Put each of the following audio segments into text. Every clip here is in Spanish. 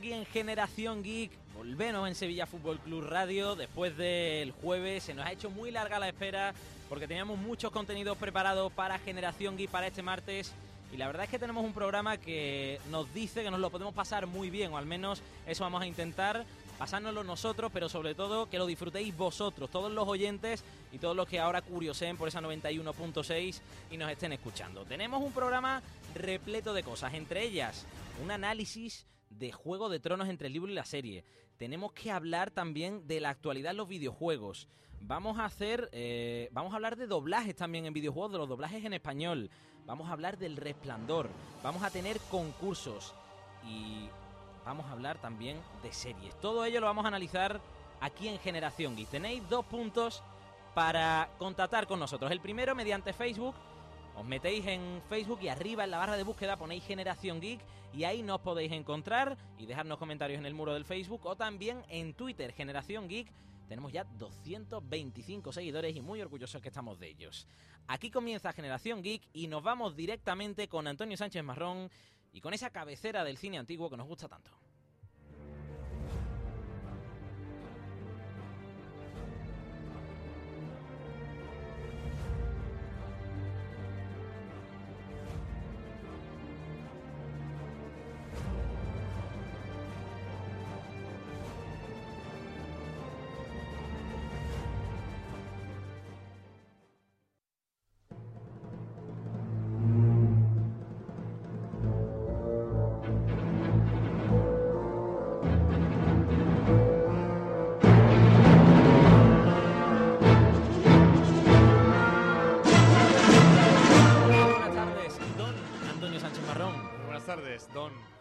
aquí en Generación Geek. Volvemos en Sevilla Fútbol Club Radio. Después del jueves se nos ha hecho muy larga la espera porque teníamos muchos contenidos preparados para Generación Geek para este martes. Y la verdad es que tenemos un programa que nos dice que nos lo podemos pasar muy bien, o al menos eso vamos a intentar, pasárnoslo nosotros, pero sobre todo que lo disfrutéis vosotros, todos los oyentes y todos los que ahora curioseen por esa 91.6 y nos estén escuchando. Tenemos un programa repleto de cosas, entre ellas un análisis de Juego de Tronos entre el libro y la serie. Tenemos que hablar también de la actualidad en los videojuegos. Vamos a hacer, eh, vamos a hablar de doblajes también en videojuegos, de los doblajes en español. Vamos a hablar del resplandor. Vamos a tener concursos y vamos a hablar también de series. Todo ello lo vamos a analizar aquí en Generación Geek. Tenéis dos puntos para contactar con nosotros. El primero mediante Facebook. Os metéis en Facebook y arriba en la barra de búsqueda ponéis Generación Geek y ahí nos podéis encontrar y dejarnos comentarios en el muro del Facebook o también en Twitter, Generación Geek. Tenemos ya 225 seguidores y muy orgullosos que estamos de ellos. Aquí comienza Generación Geek y nos vamos directamente con Antonio Sánchez Marrón y con esa cabecera del cine antiguo que nos gusta tanto.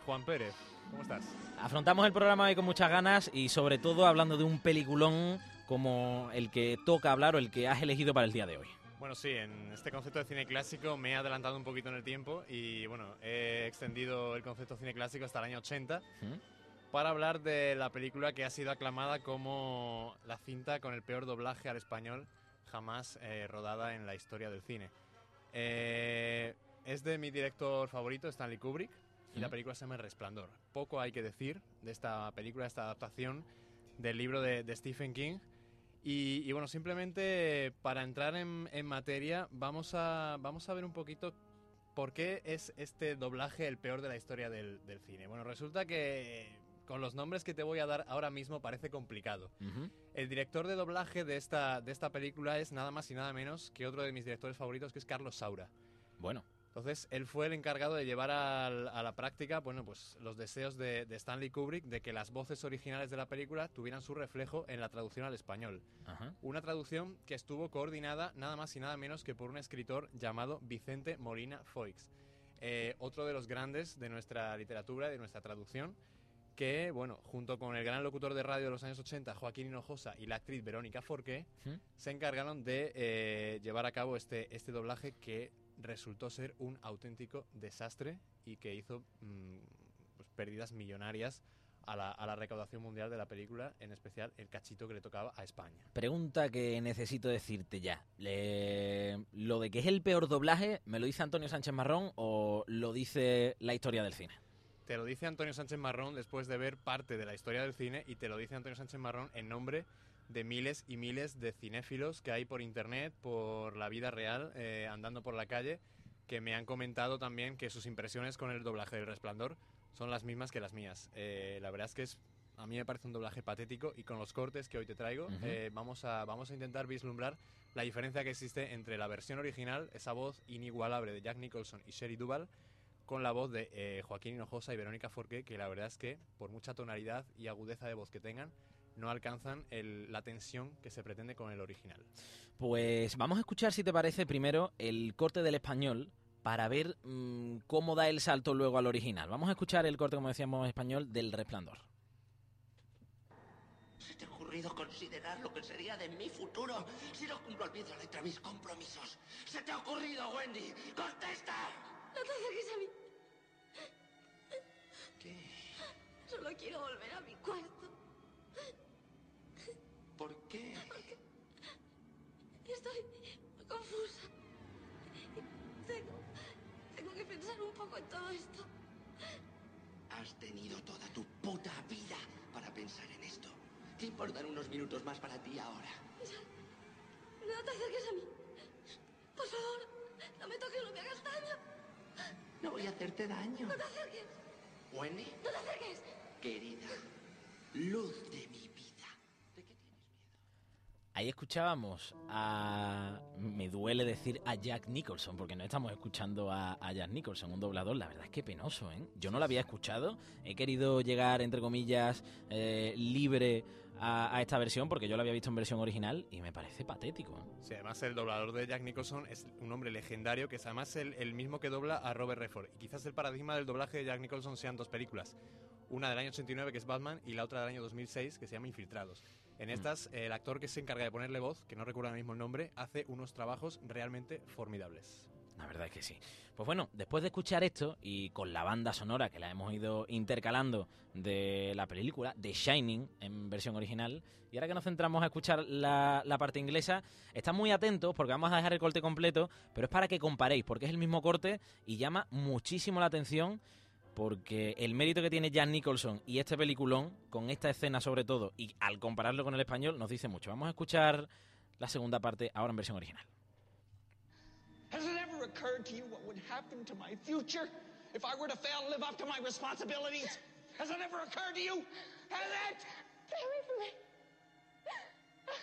Juan Pérez. ¿Cómo estás? Afrontamos el programa hoy con muchas ganas y sobre todo hablando de un peliculón como el que toca hablar o el que has elegido para el día de hoy. Bueno, sí, en este concepto de cine clásico me he adelantado un poquito en el tiempo y bueno, he extendido el concepto de cine clásico hasta el año 80 ¿Mm? para hablar de la película que ha sido aclamada como la cinta con el peor doblaje al español jamás eh, rodada en la historia del cine. Eh, es de mi director favorito, Stanley Kubrick, y la película se llama El Resplandor. Poco hay que decir de esta película, esta adaptación del libro de, de Stephen King. Y, y bueno, simplemente para entrar en, en materia, vamos a, vamos a ver un poquito por qué es este doblaje el peor de la historia del, del cine. Bueno, resulta que con los nombres que te voy a dar ahora mismo parece complicado. El director de doblaje de esta, de esta película es nada más y nada menos que otro de mis directores favoritos, que es Carlos Saura. Bueno, Entonces, él fue el encargado de llevar a, la práctica, bueno, pues los deseos de, de Stanley Kubrick de que las voces originales de la película tuvieran su reflejo en la traducción al español. ajá. Una traducción que estuvo coordinada nada más y nada menos que por un escritor llamado Vicente Molina Foix. Eh, otro de los grandes de nuestra literatura, de nuestra traducción, que, bueno, junto con el gran locutor de radio de los años 80, Joaquín Hinojosa, y la actriz Verónica Forqué, se encargaron de eh, llevar a cabo este, este doblaje que resultó ser un auténtico desastre y que hizo mm, pues, pérdidas millonarias a la, a la recaudación mundial de la película, en especial el cachito que le tocaba a España. Pregunta que necesito decirte ya. Le- ¿Lo de que es el peor doblaje, me lo dice Antonio Sánchez Marrón o lo dice la historia del cine? Te lo dice Antonio Sánchez Marrón después de ver parte de la historia del cine y te lo dice Antonio Sánchez Marrón en nombre de miles y miles de cinéfilos que hay por internet, por la vida real, eh, andando por la calle, que me han comentado también que sus impresiones con el doblaje del Resplandor son las mismas que las mías. Eh, la verdad es que es, a mí me parece un doblaje patético y con los cortes que hoy te traigo eh, vamos, a, vamos a intentar vislumbrar la diferencia que existe entre la versión original, esa voz inigualable de Jack Nicholson y Sherry Duval, con la voz de eh, Joaquín Hinojosa y Verónica Forqué, que la verdad es que, por mucha tonalidad y agudeza de voz que tengan, no alcanzan el- la tensión que se pretende con el original. Pues vamos a escuchar, si te parece, primero el corte del español para ver mm, cómo da el salto luego al original. Vamos a escuchar el corte, como decíamos en español, del Resplandor. ¿Se te ha ocurrido considerar lo que sería de mi futuro si no cumplo al pie de la letra mis compromisos? ¿Se te ha ocurrido, Wendy? ¡Contesta! No te acerques a mí. ¿Qué? Solo quiero volver a mi cuarto. ¿Por qué? Estoy muy confusa. Tengo, tengo que pensar un poco en todo esto. Has tenido toda tu puta vida para pensar en esto. ¿Qué importan unos minutos más para ti ahora? No te acerques a mí. Por favor, no me toques, no me hagas daño. No voy a hacerte daño. No te acerques, Wendy, no te acerques. querida, luz de mi vida. ¿De qué tienes miedo? Ahí escuchábamos a... Me duele decir a Jack Nicholson, porque no estamos escuchando a, Jack Nicholson, un doblador. La verdad es que penoso, ¿eh? Yo no lo había escuchado. He querido llegar, entre comillas, eh, libre a, esta versión, porque yo lo había visto en versión original y me parece patético. ¿eh? Sí, además el doblador de Jack Nicholson es un hombre legendario que es además el, el mismo que dobla a Robert Redford. Y quizás el paradigma del doblaje de Jack Nicholson sean dos películas. Una del año 89 que es Batman y la otra del año 2006 que se llama Infiltrados. En estas, eh, el actor que se encarga de ponerle voz, que no recuerdo ahora mismo el nombre, hace unos trabajos realmente formidables. La verdad es que sí. Pues bueno, después de escuchar esto y con la banda sonora que la hemos ido intercalando de la película, The Shining en versión original, y ahora que nos centramos a escuchar la, la parte inglesa, están muy atentos porque vamos a dejar el corte completo, pero es para que comparéis, porque es el mismo corte y llama muchísimo la atención porque el mérito que tiene Jan Nicholson y este peliculón, con esta escena sobre todo, y al compararlo con el español, nos dice mucho. Vamos a escuchar la segunda parte ahora en versión original. Has it ever occurred to you what would happen to my future if I were to fail to live up to my responsibilities? Has it ever occurred to you? Has it? Stay away from me.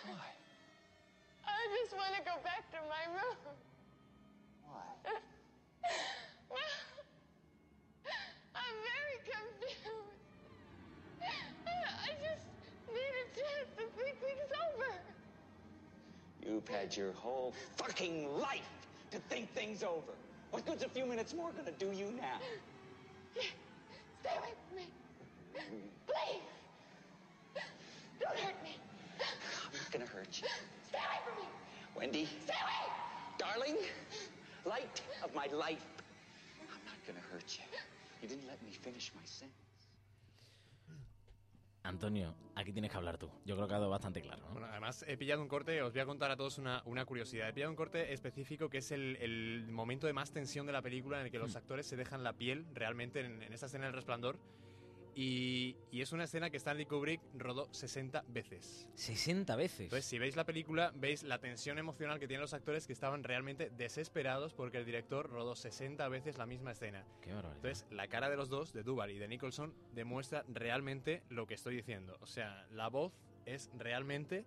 Why? I just want to go back to my room. Why? I just need a chance to think things over. You've had your whole fucking life to think things over. What good's a few minutes more gonna do you now? Stay away from me. Please. Don't hurt me. I'm not gonna hurt you. Stay away from me. Wendy, Stay away. darling, light of my life. I'm not gonna hurt you. You didn't let me finish my sentence. Antonio, aquí tienes que hablar tú. Yo creo que ha quedado bastante claro. ¿no? Bueno, además he pillado un corte, os voy a contar a todos una, una curiosidad. He pillado un corte específico que es el, el momento de más tensión de la película en el que los actores se dejan la piel realmente en, en esta escena del resplandor. Y, y es una escena que Stanley Kubrick rodó 60 veces. 60 veces. Entonces, si veis la película, veis la tensión emocional que tienen los actores que estaban realmente desesperados porque el director rodó 60 veces la misma escena. Qué barbaridad. Entonces, la cara de los dos, de Duval y de Nicholson, demuestra realmente lo que estoy diciendo. O sea, la voz es realmente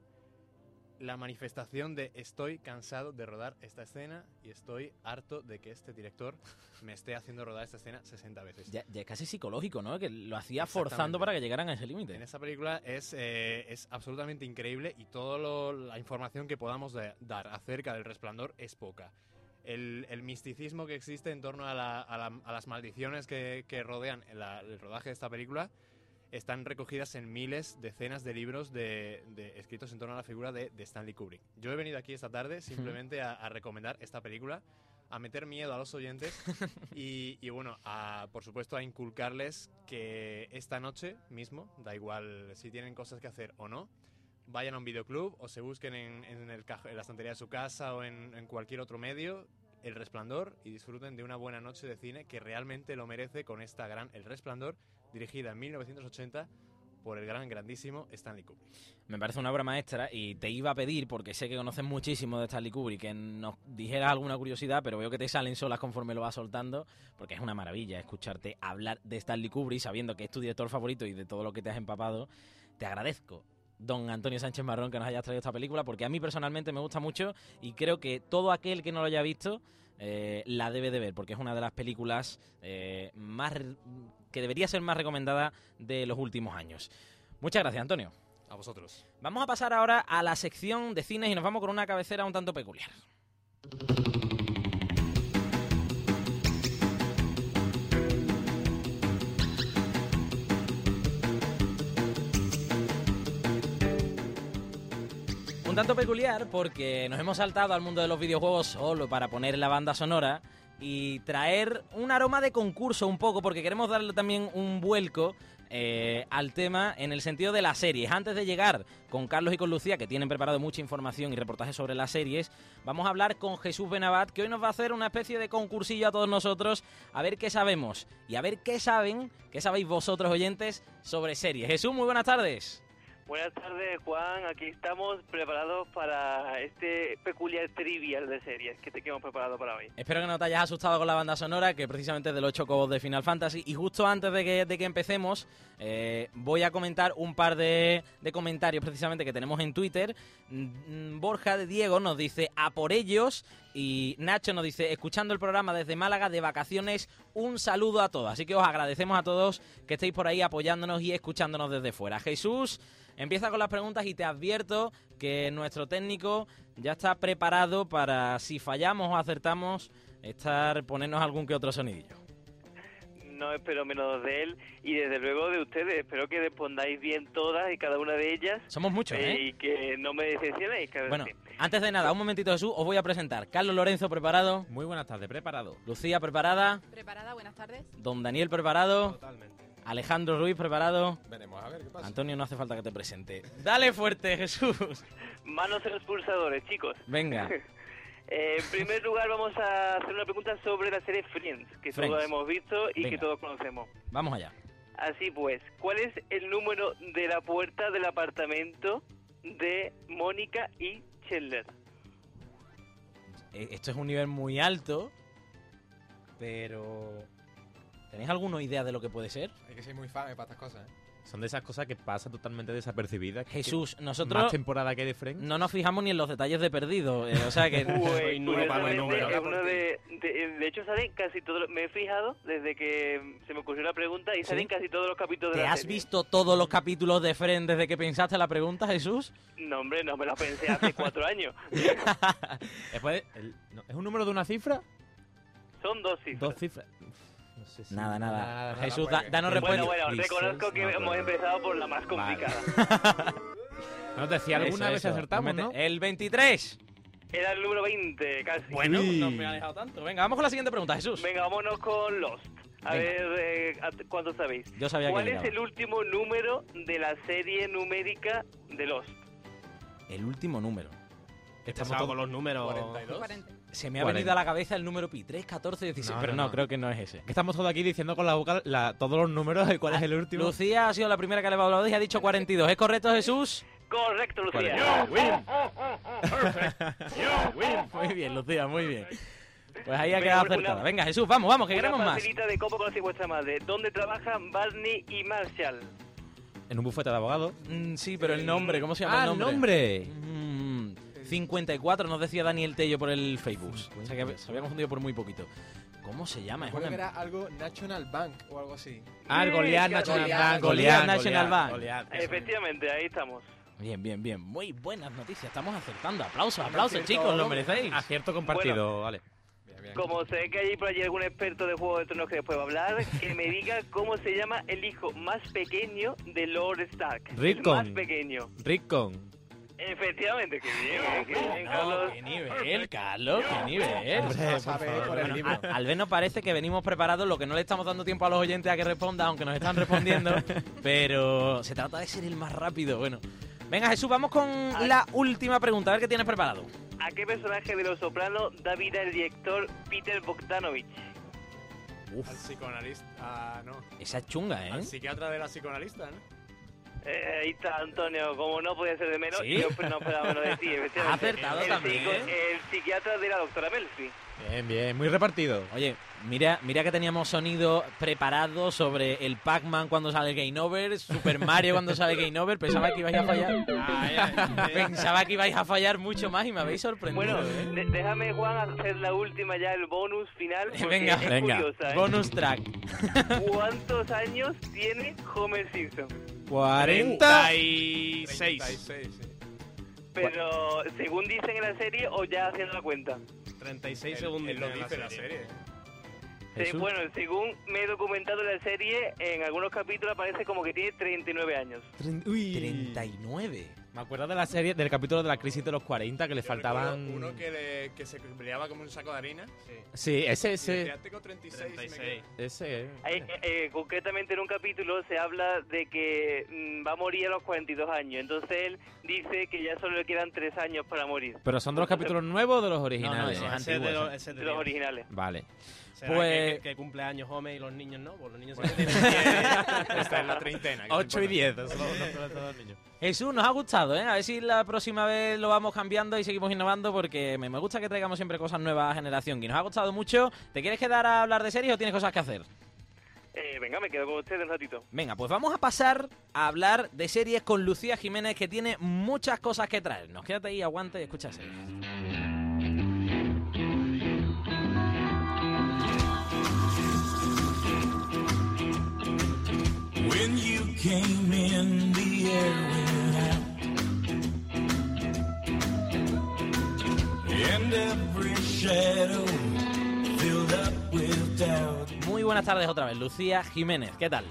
la manifestación de estoy cansado de rodar esta escena y estoy harto de que este director me esté haciendo rodar esta escena 60 veces. ya, ya es casi psicológico, ¿no? Que lo hacía forzando para que llegaran a ese límite. En esta película es, eh, es absolutamente increíble y toda la información que podamos de- dar acerca del resplandor es poca. El, el misticismo que existe en torno a, la- a la- a las maldiciones que, que rodean el rodaje de esta película están recogidas en miles, decenas de libros de, de- escritos en torno a la figura de, de Stanley Kubrick. Yo he venido aquí esta tarde simplemente a, a recomendar esta película a meter miedo a los oyentes y, y bueno, a, por supuesto a inculcarles que esta noche mismo, da igual si tienen cosas que hacer o no, vayan a un videoclub o se busquen en, en el cajo- en la estantería de su casa o en, en cualquier otro medio El Resplandor y disfruten de una buena noche de cine que realmente lo merece con esta gran El Resplandor, dirigida en 1980 por el gran, grandísimo Stanley Kubrick. Me parece una obra maestra y te iba a pedir, porque sé que conoces muchísimo de Stanley Kubrick, que nos dijeras alguna curiosidad, pero veo que te salen solas conforme lo vas soltando, porque es una maravilla escucharte hablar de Stanley Kubrick sabiendo que es tu director favorito y de todo lo que te has empapado. Te agradezco, don Antonio Sánchez Marrón, que nos hayas traído esta película, porque a mí personalmente me gusta mucho y creo que todo aquel que no lo haya visto eh, la debe de ver, porque es una de las películas eh, más que debería ser más recomendada de los últimos años. Muchas gracias, Antonio. A vosotros. Vamos a pasar ahora a la sección de cines y nos vamos con una cabecera un tanto peculiar. Un tanto peculiar porque nos hemos saltado al mundo de los videojuegos solo para poner la banda sonora y traer un aroma de concurso un poco porque queremos darle también un vuelco eh, al tema en el sentido de las series. Antes de llegar con Carlos y con Lucía, que tienen preparado mucha información y reportajes sobre las series, vamos a hablar con Jesús Benabat, que hoy nos va a hacer una especie de concursillo a todos nosotros, a ver qué sabemos y a ver qué saben, qué sabéis vosotros oyentes sobre series. Jesús, muy buenas tardes. Buenas tardes, Juan. Aquí estamos preparados para este peculiar trivial de series que te hemos preparado para hoy. Espero que no te hayas asustado con la banda sonora, que precisamente es de los ocho cobos de Final Fantasy. Y justo antes de que, de que empecemos, eh, voy a comentar un par de, de comentarios precisamente que tenemos en Twitter. Mm, Borja de Diego nos dice a por ellos y Nacho nos dice escuchando el programa desde Málaga de vacaciones, un saludo a todos. Así que os agradecemos a todos que estéis por ahí apoyándonos y escuchándonos desde fuera. Jesús, empieza con las preguntas y te advierto que nuestro técnico ya está preparado para si fallamos o acertamos estar ponernos algún que otro sonidillo. No espero menos de él y desde luego de ustedes. Espero que respondáis bien todas y cada una de ellas Somos muchos, eh, ¿eh? y que no me decepcionéis. Bueno, antes de nada, un momentito Jesús, os voy a presentar. Carlos Lorenzo preparado, Muy buenas tardes, preparado. Lucía preparada, Preparada, buenas tardes. Don Daniel preparado, Totalmente. Alejandro Ruiz preparado. Veremos, a ver qué pasa. Antonio, no hace falta que te presente. Dale fuerte, Jesús. Manos en los pulsadores, chicos. Venga. Eh, en primer lugar vamos a hacer una pregunta sobre la serie Friends, que Friends. todos hemos visto y Venga. que todos conocemos. Vamos allá. Así pues, ¿cuál es el número de la puerta del apartamento de Mónica y Chandler? Eh, Esto es un nivel muy alto, pero... ¿Tenéis alguna idea de lo que puede ser? Hay que ser muy fan para estas cosas, ¿eh? Son de esas cosas que pasan totalmente desapercibidas. Jesús, que nosotros Más temporada que de Friends. no nos fijamos ni en los detalles de perdido. eh, o sea que... Número para el curiosamente, número. de, de, de hecho salen casi todos, los- me he fijado desde que se me ocurrió la pregunta y salen casi todos los capítulos de ¿Te la has serie. visto todos los capítulos de Friends desde que pensaste la pregunta, Jesús? No, hombre, no me lo pensé hace cuatro años. Después, el- no, ¿Es un número de una cifra? Son dos cifras. Dos cifras. Sé si- Nada, nada. nada, Jesús, pues, da- danos respuesta. Bueno, bueno, reconozco que no, hemos pero- empezado por la más Vale. complicada. No te decía alguna Eso, vez eso. acertamos, Mete- ¿no? El 23. Era el número 20, casi. Bueno, Uy. no me ha alejado tanto. Venga, vamos con la siguiente pregunta, Jesús. Venga, vámonos con Lost. A Venga. ver eh, cuánto sabéis. Yo sabía que ¿Cuál es el último número de la serie numérica de Lost? El último número. Estamos todos los números. 40. Se me ha 40. venido a la cabeza el número pi. 3, 14, 16. No, pero no, no, creo que no es ese. Estamos todos aquí diciendo con la boca la- todos los números de cuál es el último. Lucía ha sido la primera que ha levantado la voz y ha dicho 42. ¿Es correcto, Jesús? Correcto, Lucía. Muy bien, Lucía, muy bien. Pues ahí ha Venga, quedado una- acertada. Venga, Jesús, vamos, vamos, que Una queremos más. facilita de cómo conoce vuestra madre. ¿Dónde trabajan Barney y Marshall? En un bufete de abogados. Mm, sí, pero el nombre, ¿cómo se llama ¡Ah, el el nombre? nombre! Mm, 54 nos decía Daniel Tello por el Facebook. O sea que se había confundido por muy poquito. ¿Cómo se llama? Es una- que era algo National Bank o algo así. Ah, el Goliath Goliath, National Goliath, Bank. Goliath National Bank. Goliath, eso. Efectivamente, ahí estamos. Bien, bien, bien. Muy buenas noticias. Estamos acertando. Aplausos, aplausos, acierto chicos. Lo merecéis. Acierto compartido, vale. Bien, bien. Como sé que hay por allí algún experto de Juego de Tronos que después va a hablar, que me diga cómo se llama el hijo más pequeño de Lord Stark. El Rickon. más pequeño. Rickon. Efectivamente, qué bien, qué bien, Carlos. qué nivel, Carlos, qué nivel. Bueno, a- al menos parece que venimos preparados, lo que no le estamos dando tiempo a los oyentes a que respondan, aunque nos están respondiendo, pero se trata de ser el más rápido. Bueno, venga Jesús, vamos con la última pregunta, a ver qué tienes preparado. ¿A qué personaje de Los Soprano da vida el director Peter Bogdanovich? Al psicoanalista. Ah, no. Esa es chunga, ¿eh? Al psiquiatra de la psicoanalista, ¿no? Eh, ahí está, Antonio, como no podía ser de menos, ¿Sí? yo pues no esperaba menos de ti, acertado el también, ¿eh? el psiquiatra de la doctora Melfi. Bien, bien, muy repartido. Oye, mira, mira que teníamos sonido preparado sobre el Pac-Man cuando sale Game Over, Super Mario cuando sale Game Over. Pensaba que ibais a fallar. Pensaba que ibais a fallar mucho más y me habéis sorprendido. Bueno, ¿eh? déjame, Juan, hacer la última ya, el bonus final. Venga, es venga. curiosa, ¿eh? Bonus track. ¿Cuántos años tiene Homer Simpson? 40. 36. 36, sí. Pero, según dicen en la serie o ya haciendo la cuenta. 36 Él- segundos. él lo dice en la serie. Sí, Jesús. bueno, según me he documentado en la serie, en algunos capítulos aparece como que tiene 39 años. Tren- Uy. 39. Me acuerdo de la serie, del capítulo de la crisis de los 40, que le Yo faltaban... Uno que, le, que se brillaba como un saco de harina. Sí. Sí, ese, ese... decía, tengo 36. y me 36. Ese... Eh, eh, eh, concretamente en un capítulo se habla de que mm, va a morir a los 42 años. Entonces él dice que ya solo le quedan 3 años para morir. ¿Pero son de los capítulos nuevos o de los originales? ese es ese es de antiguo, los, ese. ese es de De los originales. Vale. ¿Será Pues- que, que cumple años Homer y los niños no? Pues los niños Bueno, siempre tienen Está en la treintena. que 8 y es 10. eso lo- lo- lo- los niños. Jesús, nos ha gustado, ¿eh? A ver si la próxima vez lo vamos cambiando y seguimos innovando porque me, me gusta que traigamos siempre cosas nuevas a generación. Y nos ha gustado mucho. ¿Te quieres quedar a hablar de series o tienes cosas que hacer? Eh, venga, me quedo con ustedes un ratito. Venga, pues vamos a pasar a hablar de series con Lucía Jiménez que tiene muchas cosas que traernos. Quédate ahí, aguante y escucha series. Came in, the air went out. And every shadow filled up with doubt. Muy buenas tardes otra vez, Lucía Jiménez. ¿Qué tal?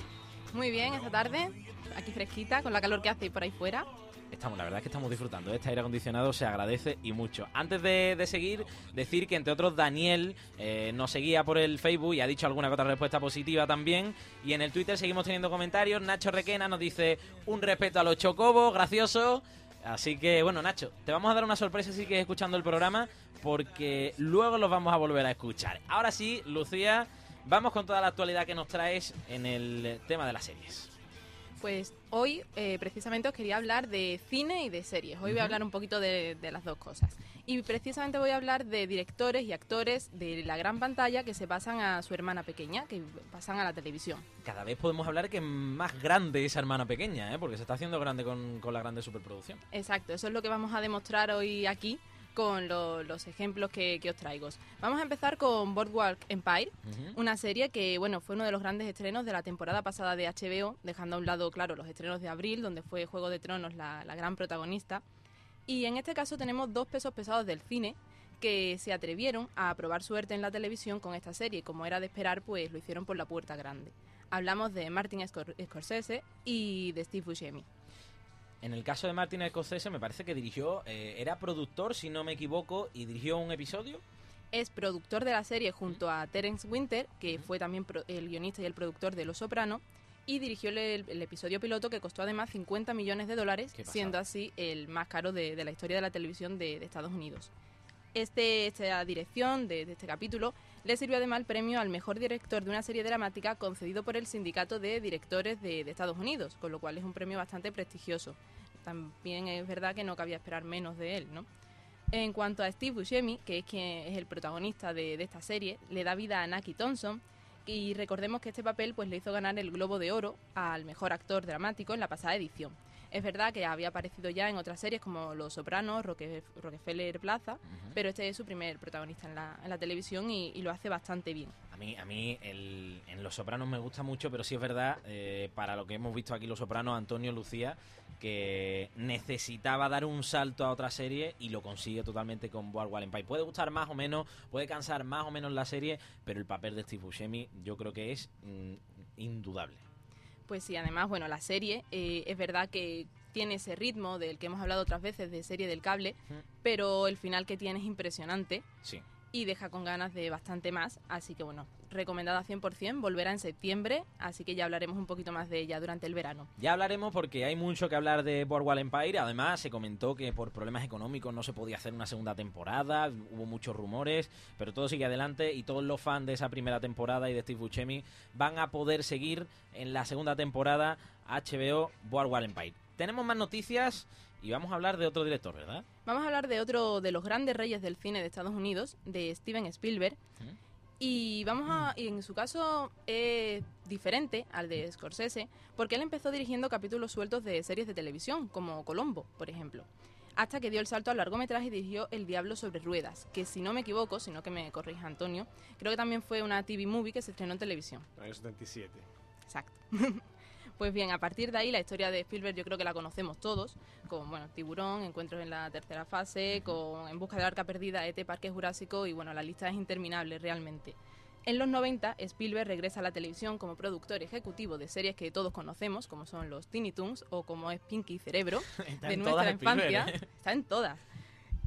Muy bien, esta tarde, aquí fresquita, con la calor que hace por ahí fuera. Estamos, la verdad es que estamos disfrutando. Este aire acondicionado se agradece y mucho. Antes de, de seguir, decir que entre otros Daniel eh, nos seguía por el Facebook y ha dicho alguna que otra respuesta positiva también. Y en el Twitter seguimos teniendo comentarios. Nacho Requena nos dice un respeto a los chocobos, gracioso. Así que bueno, Nacho, te vamos a dar una sorpresa si sigues escuchando el programa porque luego los vamos a volver a escuchar. Ahora sí, Lucía, vamos con toda la actualidad que nos traes en el tema de las series. Pues hoy eh, precisamente os quería hablar de cine y de series. Hoy voy a hablar un poquito de, de las dos cosas. Y precisamente voy a hablar de directores y actores de la gran pantalla que se pasan a su hermana pequeña, que pasan a la televisión. cada vez podemos hablar que es más grande esa hermana pequeña, ¿eh? porque se está haciendo grande con, con la grande superproducción. Exacto, eso es lo que vamos a demostrar hoy aquí con lo- los ejemplos que, que os traigo. Vamos a empezar con Boardwalk Empire, una serie que bueno fue uno de los grandes estrenos de la temporada pasada de HBO, dejando a un lado, claro, los estrenos de abril, donde fue Juego de Tronos la, la gran protagonista. Y en este caso tenemos dos pesos pesados del cine que se atrevieron a probar suerte en la televisión con esta serie. Como era de esperar, pues lo hicieron por la puerta grande. Hablamos de Martin Scor- Scorsese y de Steve Buscemi. En el caso de Martin Scorsese me parece que dirigió, eh, era productor, si no me equivoco, y dirigió un episodio. Es productor de la serie junto a Terence Winter, que fue también pro- el guionista y el productor de Los Soprano, y dirigió el, el episodio piloto que costó además 50 millones de dólares, siendo así el más caro de, de la historia de la televisión de, de Estados Unidos. Este, esta dirección de, este capítulo le sirvió además el premio al mejor director de una serie dramática concedido por el Sindicato de Directores de, Estados Unidos, con lo cual es un premio bastante prestigioso. También es verdad que no cabía esperar menos de él, ¿no? En cuanto a Steve Buscemi, que es quien es el protagonista de, de esta serie, le da vida a Naki Thompson y recordemos que este papel pues le hizo ganar el Globo de Oro al mejor actor dramático en la pasada edición. Es verdad que había aparecido ya en otras series como Los Sopranos, Roque- Rockefeller Plaza, pero este es su primer protagonista en la, en la televisión y, y lo hace bastante bien. A mí, a mí el- en Los Sopranos me gusta mucho, pero sí es verdad, eh, para lo que hemos visto aquí Los Sopranos, Antonio Lucía, que necesitaba dar un salto a otra serie y lo consigue totalmente con Boardwalk Empire. Puede gustar más o menos, puede cansar más o menos la serie, pero el papel de Steve Buscemi yo creo que es mm, indudable. Pues sí, además, bueno, la serie eh, es verdad que tiene ese ritmo del que hemos hablado otras veces de serie del cable, pero el final que tiene es impresionante Sí. Y deja con ganas de bastante más. Así que bueno, recomendada 100%, volverá en septiembre, así que ya hablaremos un poquito más de ella durante el verano. Ya hablaremos porque hay mucho que hablar de Boardwalk Empire. Además, se comentó que por problemas económicos no se podía hacer una segunda temporada. Hubo muchos rumores, pero todo sigue adelante y todos los fans de esa primera temporada y de Steve Buscemi van a poder seguir en la segunda temporada HBO Boardwalk Empire. Tenemos más noticias y vamos a hablar de otro director, ¿verdad? Vamos a hablar de otro de los grandes reyes del cine de Estados Unidos, de Steven Spielberg. Y vamos a, y en su caso es diferente al de Scorsese, porque él empezó dirigiendo capítulos sueltos de series de televisión, como Colombo, por ejemplo. Hasta que dio el salto al largometraje y dirigió El Diablo sobre Ruedas, que si no me equivoco, si no que me corrija Antonio, creo que también fue una TV movie que se estrenó en televisión. En el 77. Exacto. Pues bien, a partir de ahí la historia de Spielberg yo creo que la conocemos todos, con bueno, Tiburón, Encuentros en la tercera fase, con En busca del arca perdida, ET, Parque Jurásico y bueno, la lista es interminable realmente. En los 90, Spielberg regresa a la televisión como productor ejecutivo de series que todos conocemos, como son los Teeny Toons o como es Pinky Cerebro, de nuestra Spielberg, infancia. ¿eh? Está en todas.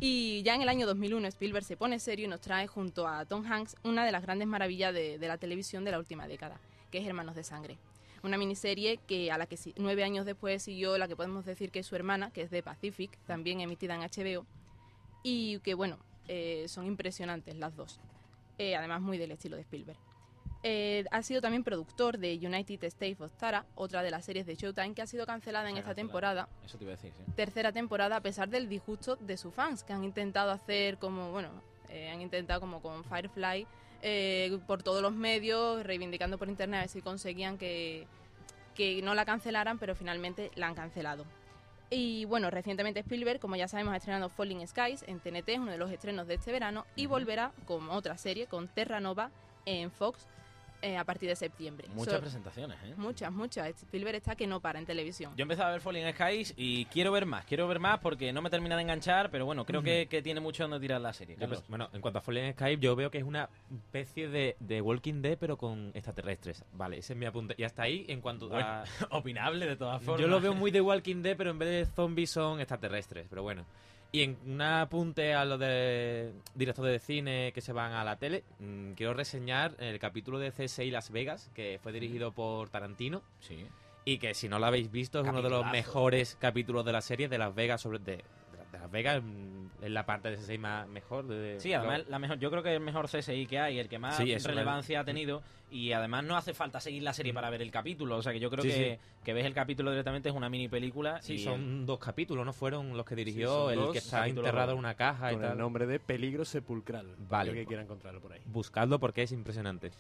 Y ya en el año 2001 Spielberg se pone serio y nos trae junto a Tom Hanks una de las grandes maravillas de, de la televisión de la última década, que es Hermanos de Sangre. Una miniserie que a la que nueve años después siguió la que podemos decir que es su hermana, que es de Pacific, también emitida en HBO, y que bueno, eh, son impresionantes las dos. Eh, además muy del estilo de Spielberg. Eh, ha sido también productor de United States of Tara, otra de las series de Showtime que ha sido cancelada en esta temporada Eso te iba a decir, sí. tercera temporada a pesar del disgusto de sus fans que han intentado hacer como bueno eh, han intentado como con Firefly eh, por todos los medios reivindicando por internet a ver si conseguían que que no la cancelaran pero finalmente la han cancelado. Y bueno recientemente Spielberg como ya sabemos ha estrenado Falling Skies en TNT es uno de los estrenos de este verano y volverá con otra serie con Terra Nova en Fox eh, a partir de septiembre Muchas So- presentaciones, ¿eh? muchas muchas Spielberg está que no para en televisión Yo empecé a ver Falling Skies y quiero ver más, quiero ver más porque no me termina de enganchar, pero bueno, creo que, que tiene mucho donde tirar la serie. Bueno, en cuanto a Fallen Skype, yo veo que es una especie de, de Walking Dead, pero con extraterrestres. Vale, ese es mi apunte. Y hasta ahí, en cuanto Bueno, a... opinable de todas formas. Yo lo veo muy de Walking Dead, pero en vez de zombies son extraterrestres. Pero bueno. Y en un apunte a lo de directores de cine que se van a la tele, mm, quiero reseñar el capítulo de CSI Las Vegas, que fue dirigido por Tarantino. Sí. Y que si no lo habéis visto, es uno de los mejores capítulos de la serie de Las Vegas sobre de, de Las Vegas mm, es la parte de CSI más mejor de, Sí, además la mejor, yo creo que es el mejor CSI que hay, el que más Sí, relevancia ha tenido y además no hace falta seguir la serie para ver el capítulo, o sea que yo creo Sí, que, que ves el capítulo directamente es una mini película Sí, y son dos capítulos, ¿no? Fueron los que dirigió, el que está enterrado en una caja y Con el tal. nombre de Peligro Sepulcral. Vale. Yo que quiera encontrarlo por ahí. Buscadlo porque es impresionante.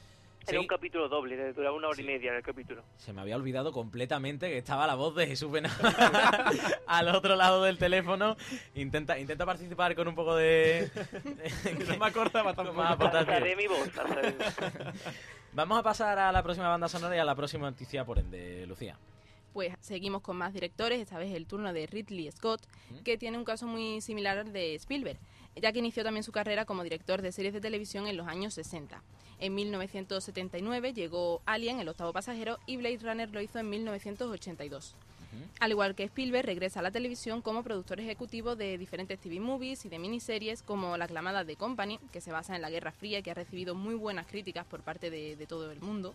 Era un capítulo doble, duraba una hora y media el capítulo. se me había olvidado completamente que estaba la voz de Jesús Benal al otro lado del teléfono. Intenta, intenta participar con un poco de... no me acordaba Alzaré tampoco. mi voz. Vamos a pasar a la próxima banda sonora y a la próxima noticia por ende, Lucía. Pues seguimos con más directores, esta vez el turno de Ridley Scott, que tiene un caso muy similar al de Spielberg, ya que inició también su carrera como director de series de televisión en los años 60. En 1979 llegó Alien, el octavo pasajero, y Blade Runner lo hizo en 1982. Al igual que Spielberg, regresa a la televisión como productor ejecutivo de diferentes TV movies y de miniseries como la aclamada The Company, que se basa en la Guerra Fría y que ha recibido muy buenas críticas por parte de, de todo el mundo,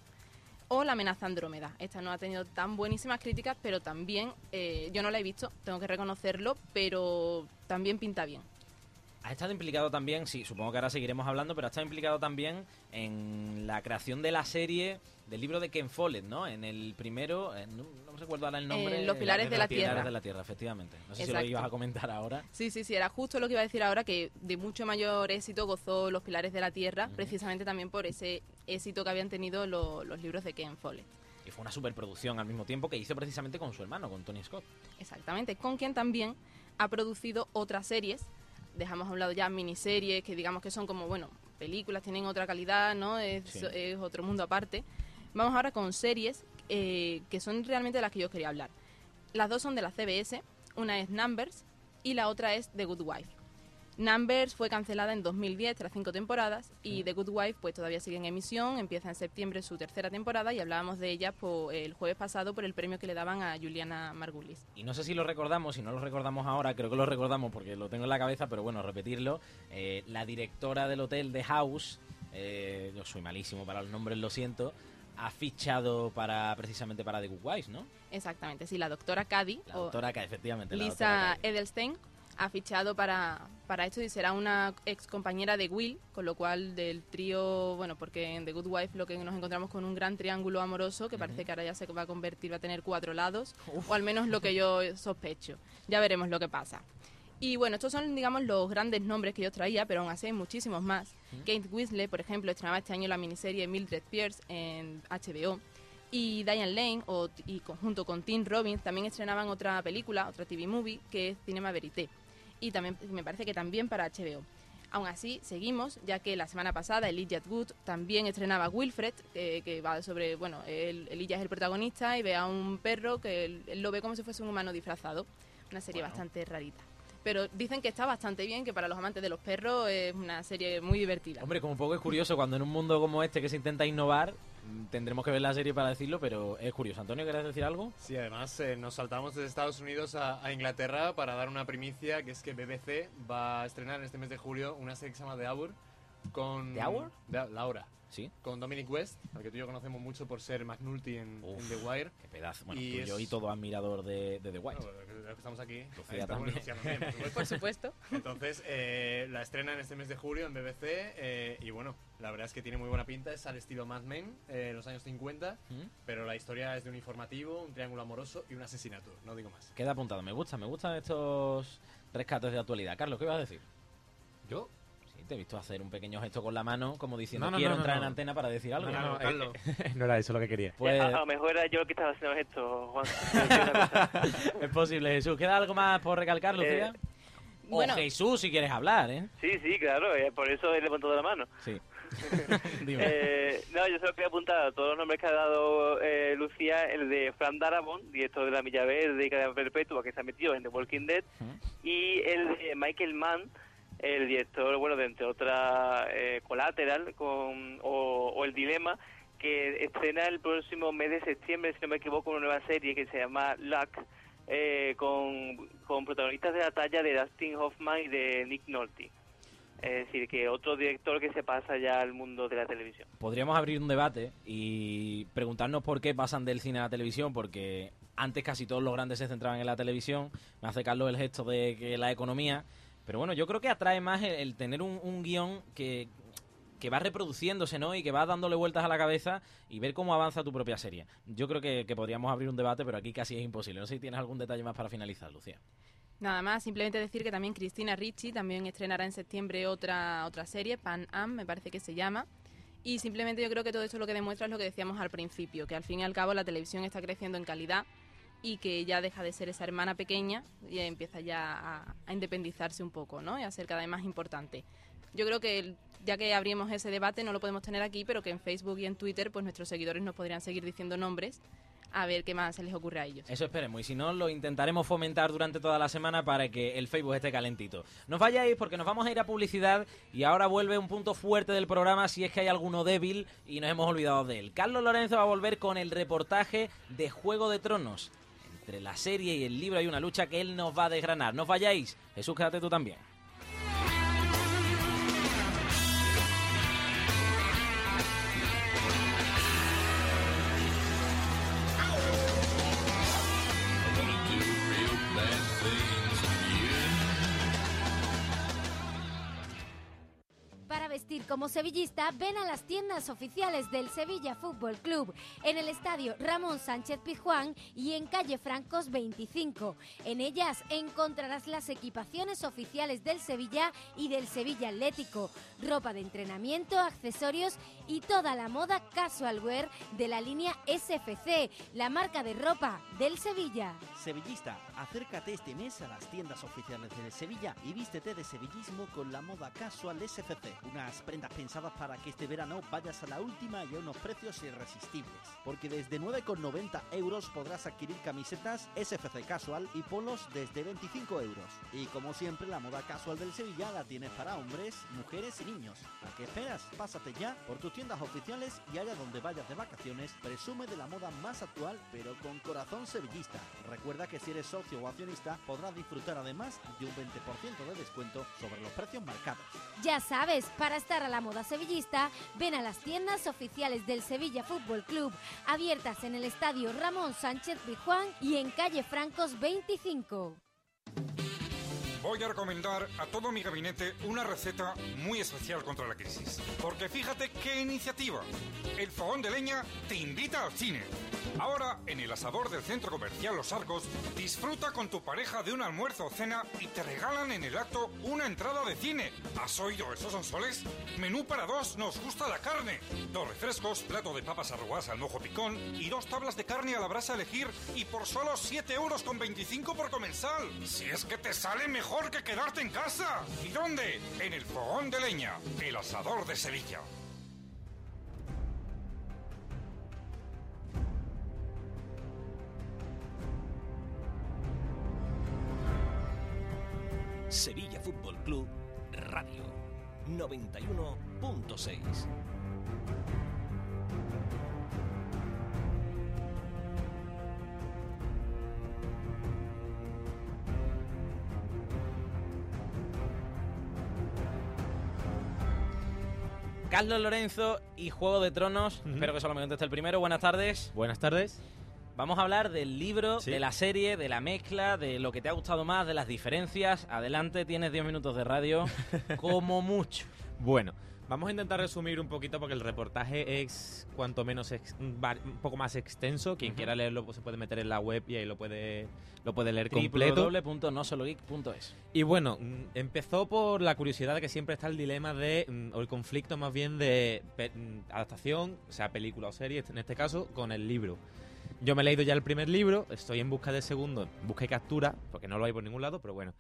o La amenaza Andrómeda. Esta no ha tenido tan buenísimas críticas, pero también, eh, yo no la he visto, tengo que reconocerlo, pero también pinta bien. Ha estado implicado también, sí, supongo que ahora seguiremos hablando, pero ha estado implicado también en la creación de la serie del libro de Ken Follett, ¿no? En el primero, eh, no, no me recuerdo ahora el nombre. En Los Pilares de la Tierra. Pilares de la Tierra, efectivamente. No sé si lo ibas a comentar ahora. Sí, sí, sí, era justo lo que iba a decir ahora, que de mucho mayor éxito gozó Los Pilares de la Tierra, precisamente también por ese éxito que habían tenido lo- los libros de Ken Follett. Y fue una superproducción al mismo tiempo que hizo precisamente con su hermano, con Tony Scott. Exactamente, con quien también ha producido otras series. Dejamos a un lado ya miniseries que digamos que son como, bueno, películas, tienen otra calidad, ¿no? Es, Sí. es otro mundo aparte. Vamos ahora con series eh, que son realmente de las que yo quería hablar. Las dos son de la CBS, una es Numbers y la otra es The Good Wife. Numbers fue cancelada en 2010 tras cinco temporadas y The Good Wife pues todavía sigue en emisión, empieza en septiembre su tercera temporada y hablábamos de ella pues, el jueves pasado por el premio que le daban a Juliana Margulis. Y no sé si lo recordamos, si no lo recordamos ahora, creo que lo recordamos porque lo tengo en la cabeza, pero bueno, repetirlo. eh, la directora del hotel The House, eh, yo soy malísimo para los nombres, lo siento, ha fichado para precisamente para The Good Wife, ¿no? Exactamente, sí, la doctora Cady La doctora que efectivamente. Lisa Edelstein ha fichado para, para esto y será una ex compañera de Will, con lo cual del trío, bueno, porque en The Good Wife lo que nos encontramos con un gran triángulo amoroso que parece que ahora ya se va a convertir, va a tener cuatro lados, o al menos lo que yo sospecho. Ya veremos lo que pasa. Y bueno, estos son, digamos, los grandes nombres que yo traía, pero aún así hay muchísimos más. Kate Winslet, por ejemplo, estrenaba este año la miniserie Mildred Pierce en HBO. Y Diane Lane, o, y con- junto con Tim Robbins, también estrenaban otra película, otra TV movie, que es Cinema Verité. Y también me parece que también para HBO. Aún así, seguimos, ya que la semana pasada Elijah Wood también estrenaba Wilfred, eh, que va sobre, bueno, Elijah es el protagonista y ve a un perro que él, él lo ve como si fuese un humano disfrazado. Una serie bastante rarita. Pero dicen que está bastante bien, que para los amantes de los perros es una serie muy divertida. Hombre, como un poco es curioso cuando en un mundo como este que se intenta innovar, tendremos que ver la serie para decirlo, pero es curioso. Antonio, ¿quieres decir algo? Sí, además eh, nos saltamos desde Estados Unidos a, a Inglaterra para dar una primicia, que es que BBC va a estrenar en este mes de julio una serie que se llama The Hour con... ¿The Hour? The- La Hora. Sí. Con Dominic West, al que tú y yo conocemos mucho por ser McNulty en, en The Wire. Qué pedazo. Bueno, Y tú y yo es- y todo admirador de, de The los que estamos aquí. Lucía ahí estamos también. Por supuesto. Por supuesto. Entonces, eh, la estrena en este mes de julio en BBC eh, y bueno, la verdad es que tiene muy buena pinta, es al estilo Mad Men, eh, los años 50, ¿Mm? pero la historia es de un informativo, un triángulo amoroso y un asesinato, no digo más. Queda apuntado. Me gusta, me gustan estos rescates de actualidad. Carlos, ¿qué ibas a decir? ¿Yo? Te he visto hacer un pequeño gesto con la mano, como diciendo, No, no, quiero no, no, entrar no. en antena para decir algo. No, no, no, eh, no era eso lo que quería. Pues- A, a lo mejor era yo el que estaba haciendo esto, Juan. es posible, Jesús. ¿Queda algo más por recalcar, Lucía? o bueno. Jesús, si quieres hablar, ¿eh? Sí, sí, claro, eh, por eso he levantado la mano. Sí. Dime. Eh, no, yo solo quería apuntar a todos los nombres que ha dado eh, Lucía, el de Fran Darabont, director de La Milla Verde y Cadena Perpetua, que se ha metido en The Walking Dead, y el de Michael Mann, el director, bueno, de entre otras, eh, Collateral con, o, o El Dilema, que estrena el próximo mes de septiembre, si no me equivoco, una nueva serie que se llama Luck, eh, con, con protagonistas de la talla de Dustin Hoffman y de Nick Nolte. Es decir, que otro director que se pasa ya al mundo de la televisión. Podríamos abrir un debate y preguntarnos por qué pasan del cine a la televisión, porque antes casi todos los grandes se centraban en la televisión. Me hace Carlos el gesto de que la economía. Pero bueno, yo creo que atrae más el, tener un, un guion que, que va reproduciéndose, ¿no? Y que va dándole vueltas a la cabeza y ver cómo avanza tu propia serie. Yo creo que, que podríamos abrir un debate, pero aquí casi es imposible. No sé si tienes algún detalle más para finalizar, Lucía. Nada más, simplemente decir que también Cristina Ricci también estrenará en septiembre otra, otra serie, Pan Am, me parece que se llama. Y simplemente yo creo que todo esto lo que demuestra es lo que decíamos al principio, que al fin y al cabo la televisión está creciendo en calidad y que ya deja de ser esa hermana pequeña y empieza ya a, independizarse un poco, ¿no? Y a ser cada vez más importante. Yo creo que ya que abrimos ese debate no lo podemos tener aquí, pero que en Facebook y en Twitter pues nuestros seguidores nos podrían seguir diciendo nombres a ver qué más se les ocurre a ellos. Eso esperemos. Y si no, lo intentaremos fomentar durante toda la semana para que el Facebook esté calentito. No vayáis porque nos vamos a ir a publicidad y ahora vuelve un punto fuerte del programa si es que hay alguno débil y nos hemos olvidado de él. Carlos Lorenzo va a volver con el reportaje de Juego de Tronos. Entre la serie y el libro hay una lucha que él nos va a desgranar. No vayáis. Jesús, quédate tú también. Como sevillista, ven a las tiendas oficiales del Sevilla Fútbol Club en el estadio Ramón Sánchez Pizjuán y en calle Francos 25. En ellas encontrarás las equipaciones oficiales del Sevilla y del Sevilla Atlético, ropa de entrenamiento, accesorios y toda la moda casual wear de la línea SFC, la marca de ropa del Sevilla. Sevillista, acércate este mes a las tiendas oficiales de Sevilla y vístete de sevillismo con la moda casual SFC. Unas prendas pensadas para que este verano vayas a la última y a unos precios irresistibles. Porque desde 9,90 euros podrás adquirir camisetas SFC Casual y polos desde 25 euros. Y como siempre, la moda casual del Sevilla la tienes para hombres, mujeres y niños. ¿A qué esperas? Pásate ya por tus tiendas oficiales y allá donde vayas de vacaciones, presume de la moda más actual, pero con corazón sevillista. Recuerda que si eres socio o accionista, podrás disfrutar además de un 20% de descuento sobre los precios marcados. Ya sabes, para estar a la moda sevillista, ven a las tiendas oficiales del Sevilla Fútbol Club, abiertas en el estadio Ramón Sánchez Pizjuán y en calle Francos 25. Voy a recomendar a todo mi gabinete una receta muy especial contra la crisis. Porque fíjate qué iniciativa. El fogón de leña te invita al cine. Ahora, en el asador del centro comercial Los Arcos, disfruta con tu pareja de un almuerzo o cena y te regalan en el acto una entrada de cine. ¿Has oído esos soles? Menú para dos, nos gusta la carne. Dos refrescos, plato de papas arrugadas al mojo picón y dos tablas de carne a la brasa a elegir y por solo 7 euros con 25 por comensal. Si es que te sale mejor que quedarte en casa. ¿Y dónde? En el fogón de leña, el asador de Sevilla. Sevilla Fútbol Club Radio 91.6 Carlos Lorenzo y Juego de Tronos. Espero que solamente esté el primero. Buenas tardes. Buenas tardes. Vamos a hablar del libro, Sí. de la serie, de la mezcla, de lo que te ha gustado más, de las diferencias. Adelante, tienes 10 minutos de radio, como mucho. Bueno, vamos a intentar resumir un poquito porque el reportaje es cuanto menos ex- un poco más extenso. Quien quiera leerlo pues, se puede meter en la web y ahí lo puede, lo puede leer completo. www.nosologeek.es Y bueno, mm, empezó por la curiosidad de que siempre está el dilema de, mm, o el conflicto más bien de mm, adaptación, o sea, película o serie, en este caso, con el libro. Yo me he leído ya el primer libro, estoy en busca del segundo, busca y captura, porque no lo hay por ningún lado, pero bueno.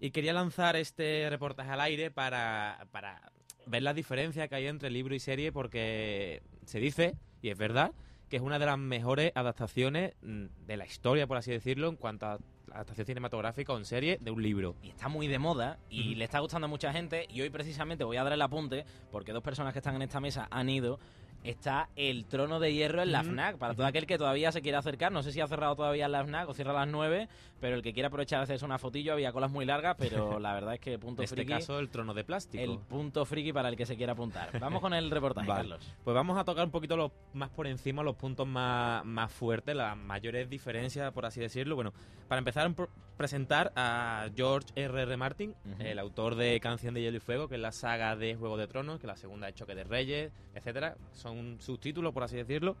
Y quería lanzar este reportaje al aire para, para ver la diferencia que hay entre libro y serie, porque se dice, y es verdad, que es una de las mejores adaptaciones mm, de la historia, por así decirlo, en cuanto a adaptación cinematográfica o en serie de un libro. Y está muy de moda y le está gustando a mucha gente. Y hoy precisamente voy a dar el apunte porque dos personas que están en esta mesa han ido. Está el trono de hierro en la. FNAC. Para todo aquel que todavía se quiera acercar, no sé si ha cerrado todavía la FNAC o cierra a las 9, pero el que quiera aprovechar de hacerse una fotillo, había colas muy largas, pero la verdad es que punto En este friki. caso, el trono de plástico. El punto friki para el que se quiera apuntar. Vamos con el reportaje, Vale. Carlos. Pues vamos a tocar un poquito los, más por encima los puntos más, más fuertes, las mayores diferencias, por así decirlo. Bueno, para empezar, por presentar a George R. R. Martin, el autor de Canción de Hielo y Fuego, que es la saga de Juego de Tronos, que la segunda es Choque de Reyes, etcétera. Son subtítulos, por así decirlo.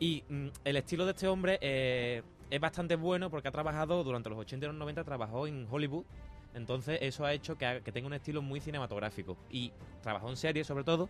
Y mm, el estilo de este hombre eh, es bastante bueno porque ha trabajado durante los 80 y los 90, trabajó en Hollywood. Entonces eso ha hecho que, ha- que tenga un estilo muy cinematográfico. Y trabajó en series sobre todo.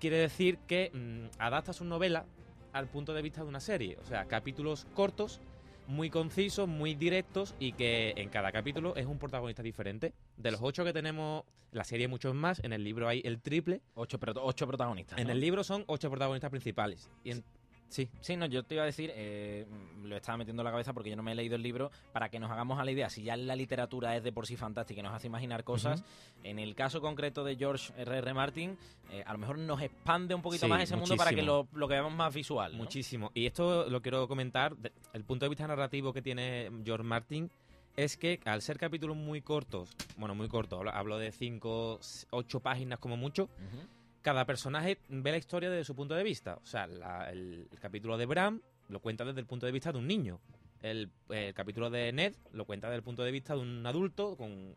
Quiere decir que mm, adapta su novela al punto de vista de una serie. O sea, capítulos cortos, muy concisos, muy directos y que en cada capítulo es un protagonista diferente. De los ocho que tenemos, en la serie hay muchos más, en el libro hay el triple. Ocho, ocho protagonistas. En ¿no? el libro son ocho protagonistas principales. Y en- sí. Sí, no, yo te iba a decir, eh, lo estaba metiendo en la cabeza porque yo no me he leído el libro, para que nos hagamos a la idea, si ya la literatura es de por sí fantástica y nos hace imaginar cosas, en el caso concreto de George R.R. R. Martin, eh, a lo mejor nos expande un poquito Sí, más ese mundo para que lo, lo que veamos más visual. ¿no? Muchísimo. Y esto lo quiero comentar, de- el punto de vista narrativo que tiene George Martin es que al ser capítulos muy cortos, bueno, muy cortos, hablo, hablo de 5, 8 páginas como mucho. Cada personaje ve la historia desde su punto de vista. O sea, la- el, el capítulo de Bram lo cuenta desde el punto de vista de un niño. El, el capítulo de Ned lo cuenta desde el punto de vista de un adulto con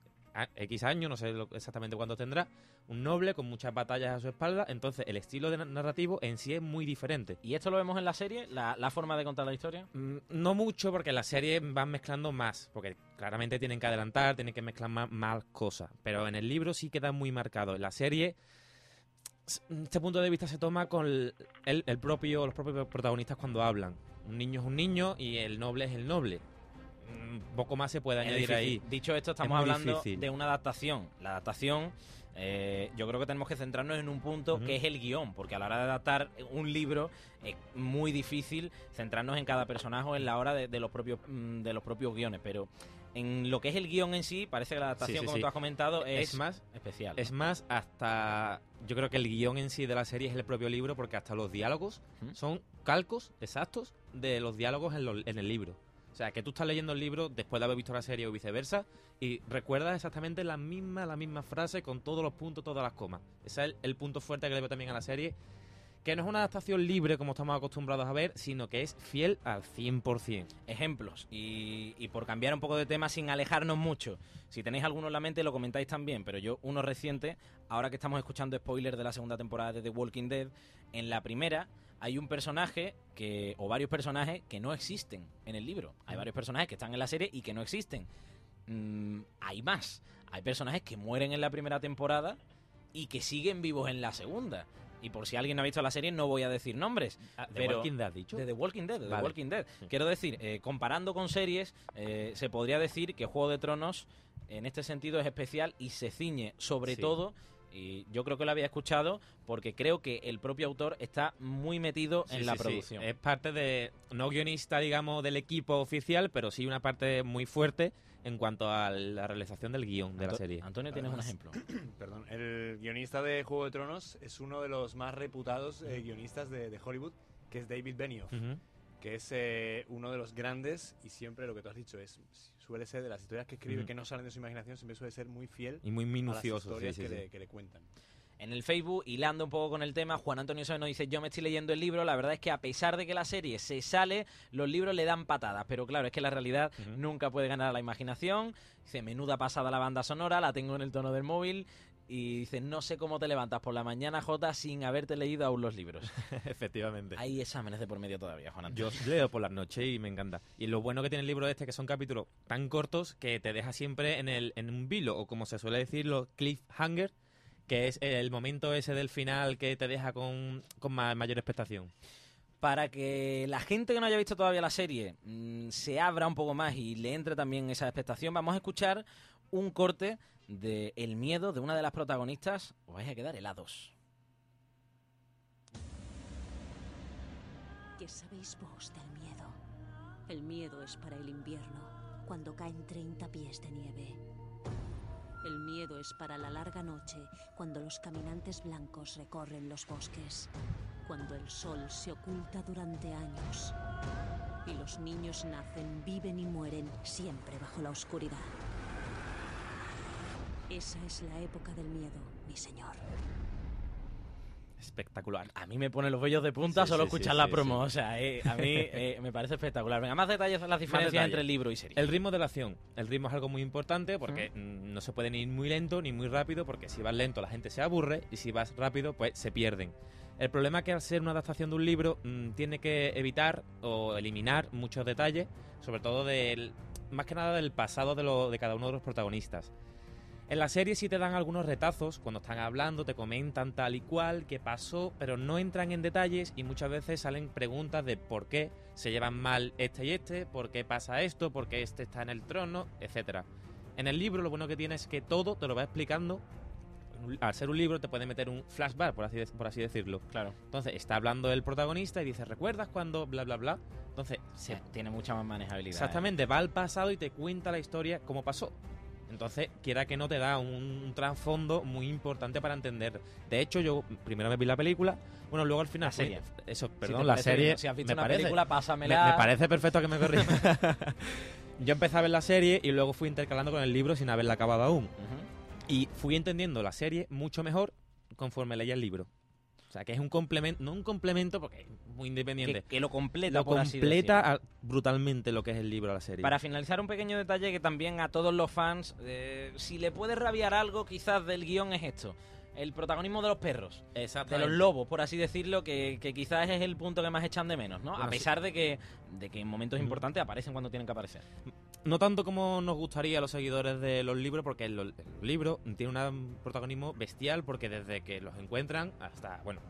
X años, no sé exactamente cuánto tendrá, un noble con muchas batallas a su espalda. Entonces, el estilo de na- narrativo en sí es muy diferente. ¿Y esto lo vemos en la serie? ¿La, la forma de contar la historia? Mm, No mucho, porque en la serie van mezclando más, porque claramente tienen que adelantar, tienen que mezclar más, más cosas. Pero en el libro sí queda muy marcado. En la serie, este punto de vista se toma con el, el- el propio, los propios protagonistas cuando hablan. Un niño es un niño y el noble es el noble. mm, poco más se puede Es añadir difícil. ahí. Dicho esto, Es estamos hablando difícil. de una adaptación. La adaptación, eh, yo creo que tenemos que centrarnos en un punto que es el guion, porque a la hora de adaptar un libro es muy difícil centrarnos en cada personaje o en la hora de, de los propios mm, de los propios guiones, pero en lo que es el guion en sí, parece que la adaptación, Sí, sí, como sí. tú has comentado, es, Es más, especial. Es más, hasta yo creo que el guion en sí de la serie es el propio libro porque hasta los diálogos son calcos exactos de los diálogos en, en el libro. O sea, que tú estás leyendo el libro después de haber visto la serie o viceversa y recuerdas exactamente la misma, la misma frase con todos los puntos, todas las comas. Ese es el, el punto fuerte que le veo también a la serie, que no es una adaptación libre como estamos acostumbrados a ver, sino que es fiel al 100%. ejemplos y, y por cambiar un poco de tema sin alejarnos mucho. Si tenéis alguno en la mente lo comentáis también, pero yo uno reciente, ahora que estamos escuchando spoilers de la segunda temporada de The Walking Dead, en la primera hay un personaje que o varios personajes que no existen en el libro. Hay varios personajes que están en la serie y que no existen. Mm, hay más. Hay personajes que mueren en la primera temporada y que siguen vivos en la segunda. Y por si alguien no ha visto la serie, no voy a decir nombres. Ah, ¿The pero Walking Dead has dicho? De The Walking Dead, de The. Walking Dead. Quiero decir, eh, comparando con series, eh, se podría decir que Juego de Tronos en este sentido es especial y se ciñe sobre Sí. todo, y yo creo que lo había escuchado, porque creo que el propio autor está muy metido Sí, en la sí, sí. producción. Es parte de, no guionista, digamos, del equipo oficial, pero sí una parte muy fuerte en cuanto a la realización del guion de la serie. Antonio, tienes un ejemplo. Perdón, el guionista de Juego de Tronos es uno de los más reputados eh, guionistas de, de Hollywood, que es David Benioff, que es eh, uno de los grandes y siempre lo que tú has dicho es suele ser de las historias que escribe que no salen de su imaginación, siempre suele ser muy fiel Y muy a las minucioso, historias sí, sí, que, sí. Le, que le cuentan. En el Facebook, hilando un poco con el tema, Juan Antonio Soeno dice, yo me estoy leyendo el libro, la verdad es que a pesar de que la serie se sale, los libros le dan patadas, pero claro, es que la realidad nunca puede ganar a la imaginación. Dice, menuda pasada la banda sonora, la tengo en el tono del móvil. Y dice, no sé cómo te levantas por la mañana, Jota, sin haberte leído aún los libros. Efectivamente. Hay exámenes de por medio todavía, Juan Antonio. Yo leo por las noches y me encanta. Y lo bueno que tiene el libro este que son capítulos tan cortos que te deja siempre en, el, en un vilo, o como se suele decir, los cliffhanger, que es el momento ese del final que te deja con, con ma- mayor expectación. Para que la gente que no haya visto todavía la serie mm, se abra un poco más y le entre también esa expectación, vamos a escuchar un corte de El miedo de una de las protagonistas. Os vais a quedar helados. ¿Qué sabéis vos del miedo? El miedo es para el invierno, cuando caen 30 pies de nieve. El miedo es para la larga noche, cuando los caminantes blancos recorren los bosques, cuando el sol se oculta durante años y los niños nacen, viven y mueren siempre bajo la oscuridad. Esa es la época del miedo, mi señor. Espectacular. A mí me pone los vellos de punta Sí, solo sí, escuchar sí, la sí. promo. O sea, eh, a mí eh, me parece espectacular. Venga, más detalles de las diferencias entre libro y serie. El ritmo de la acción. El ritmo es algo muy importante porque mm, no se puede ni ir muy lento ni muy rápido porque si vas lento la gente se aburre y si vas rápido pues se pierden. El problema es que al ser una adaptación de un libro mm, tiene que evitar o eliminar muchos detalles, sobre todo del, más que nada del pasado de, lo- de cada uno de los protagonistas. En la serie sí te dan algunos retazos cuando están hablando, te comentan tal y cual, qué pasó, pero no entran en detalles y muchas veces salen preguntas de por qué se llevan mal este y este, por qué pasa esto, por qué este está en el trono, etcétera. En el libro lo bueno que tiene es que todo te lo va explicando. Al ser un libro te puede meter un flashback, por así, de- por así decirlo. Claro. Entonces está hablando el protagonista y dice, ¿recuerdas cuando bla bla bla? Entonces se, Tiene mucha más manejabilidad. Exactamente, va al pasado y te cuenta la historia cómo pasó. Entonces, quiera que no te da un, un trasfondo muy importante para entender. De hecho, yo primero me vi la película, bueno, luego al final La serie. eso, perdón, la parece serie. bien, si has visto me una parece- película, pásamela. Me, me parece perfecto que me corrija. yo empecé a ver la serie y luego fui intercalando con el libro sin haberla acabado aún. Y fui entendiendo la serie mucho mejor conforme leía el libro. O sea, que es un complemento, no un complemento porque es muy independiente. Que- que lo completa, Lo por así completa decirlo. a- brutalmente lo que es el libro a la serie. Para finalizar, un pequeño detalle que también a todos los fans, eh, si le puede rabiar algo quizás del guion es esto. El protagonismo de los perros. De los lobos, por así decirlo, que, que quizás es el punto que más echan de menos, ¿no? Bueno, a sí. pesar de que, de que en momentos importantes aparecen cuando tienen que aparecer. No tanto como nos gustaría a los seguidores de los libros, porque el, el libro tiene un protagonismo bestial, porque desde que los encuentran hasta, bueno,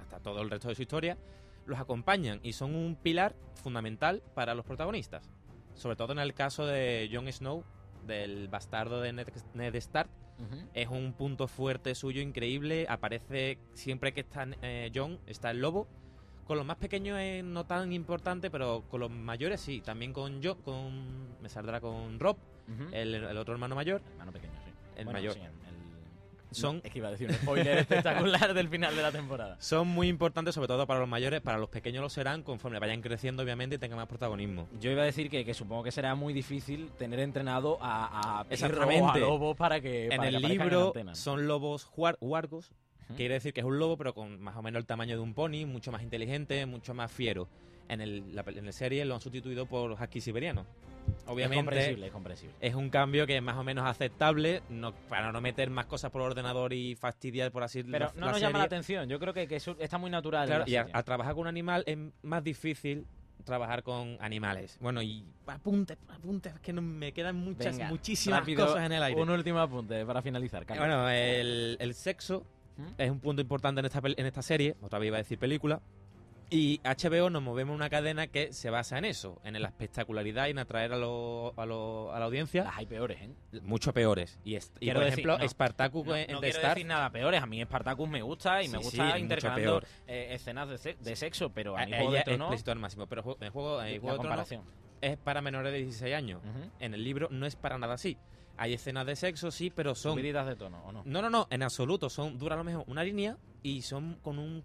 hasta todo el resto de su historia, los acompañan y son un pilar fundamental para los protagonistas. sobre todo en el caso de Jon Snow, del bastardo de Ned, Ned Stark. Es un punto fuerte suyo increíble. Aparece siempre que está eh, Jon, está el lobo. Con los más pequeños es no tan importante, pero con los mayores sí. También con yo, con me saldrá con Rob, el, el otro hermano mayor. Hermano pequeño, sí. El Bueno, mayor. sí, el- el- Son- No, es que iba a decir un spoiler espectacular del final de la temporada. Son muy importantes, sobre todo para los mayores. Para los pequeños lo serán conforme vayan creciendo, obviamente, y tengan más protagonismo. Yo iba a decir que, que supongo que será muy difícil tener entrenado a, a o a Exactamente. lobos para que en para que el en libro antena. son lobos huar- Ujú. quiere decir que es un lobo, pero con más o menos el tamaño de un pony, mucho más inteligente, mucho más fiero. En, el, la, en la serie lo han sustituido por husky siberiano. Obviamente Es comprensible, es comprensible. es un cambio que es más o menos aceptable, no, para no meter más cosas por ordenador y fastidiar, por así Pero la- no la nos llama la serie. atención. Yo creo que, que eso está muy natural. Claro, la y a, serie. a trabajar con un animal es más difícil trabajar con animales. Bueno, y apuntes, apuntes, que no, me quedan muchas, Venga, muchísimas rápido, cosas en el aire. Un último apunte para finalizar. Carlos. Bueno, el, el sexo ¿Mm? es un punto importante en esta, en esta serie, otra vez iba a decir película, y HBO nos movemos en una cadena que se basa en eso, en la espectacularidad y en atraer a, lo- a, lo- a la audiencia. Las hay peores, ¿eh? Mucho peores. Y, es- y por decir, ejemplo, no, Spartacus No, en no The quiero Star, decir nada peores. A mí Spartacus me gusta y me Sí, gusta sí, intercalando mucho eh, escenas de, se- de sexo, pero a mí ella Juego de es Tronos... explícito al máximo, pero el juego, el Juego de comparación. es para menores de 16 años. Ujú. En el libro no es para nada así. Hay escenas de sexo, sí, pero son... Subiditas de tono, ¿o no? No, no, no, en absoluto. Son, dura a lo mejor una línea y son con un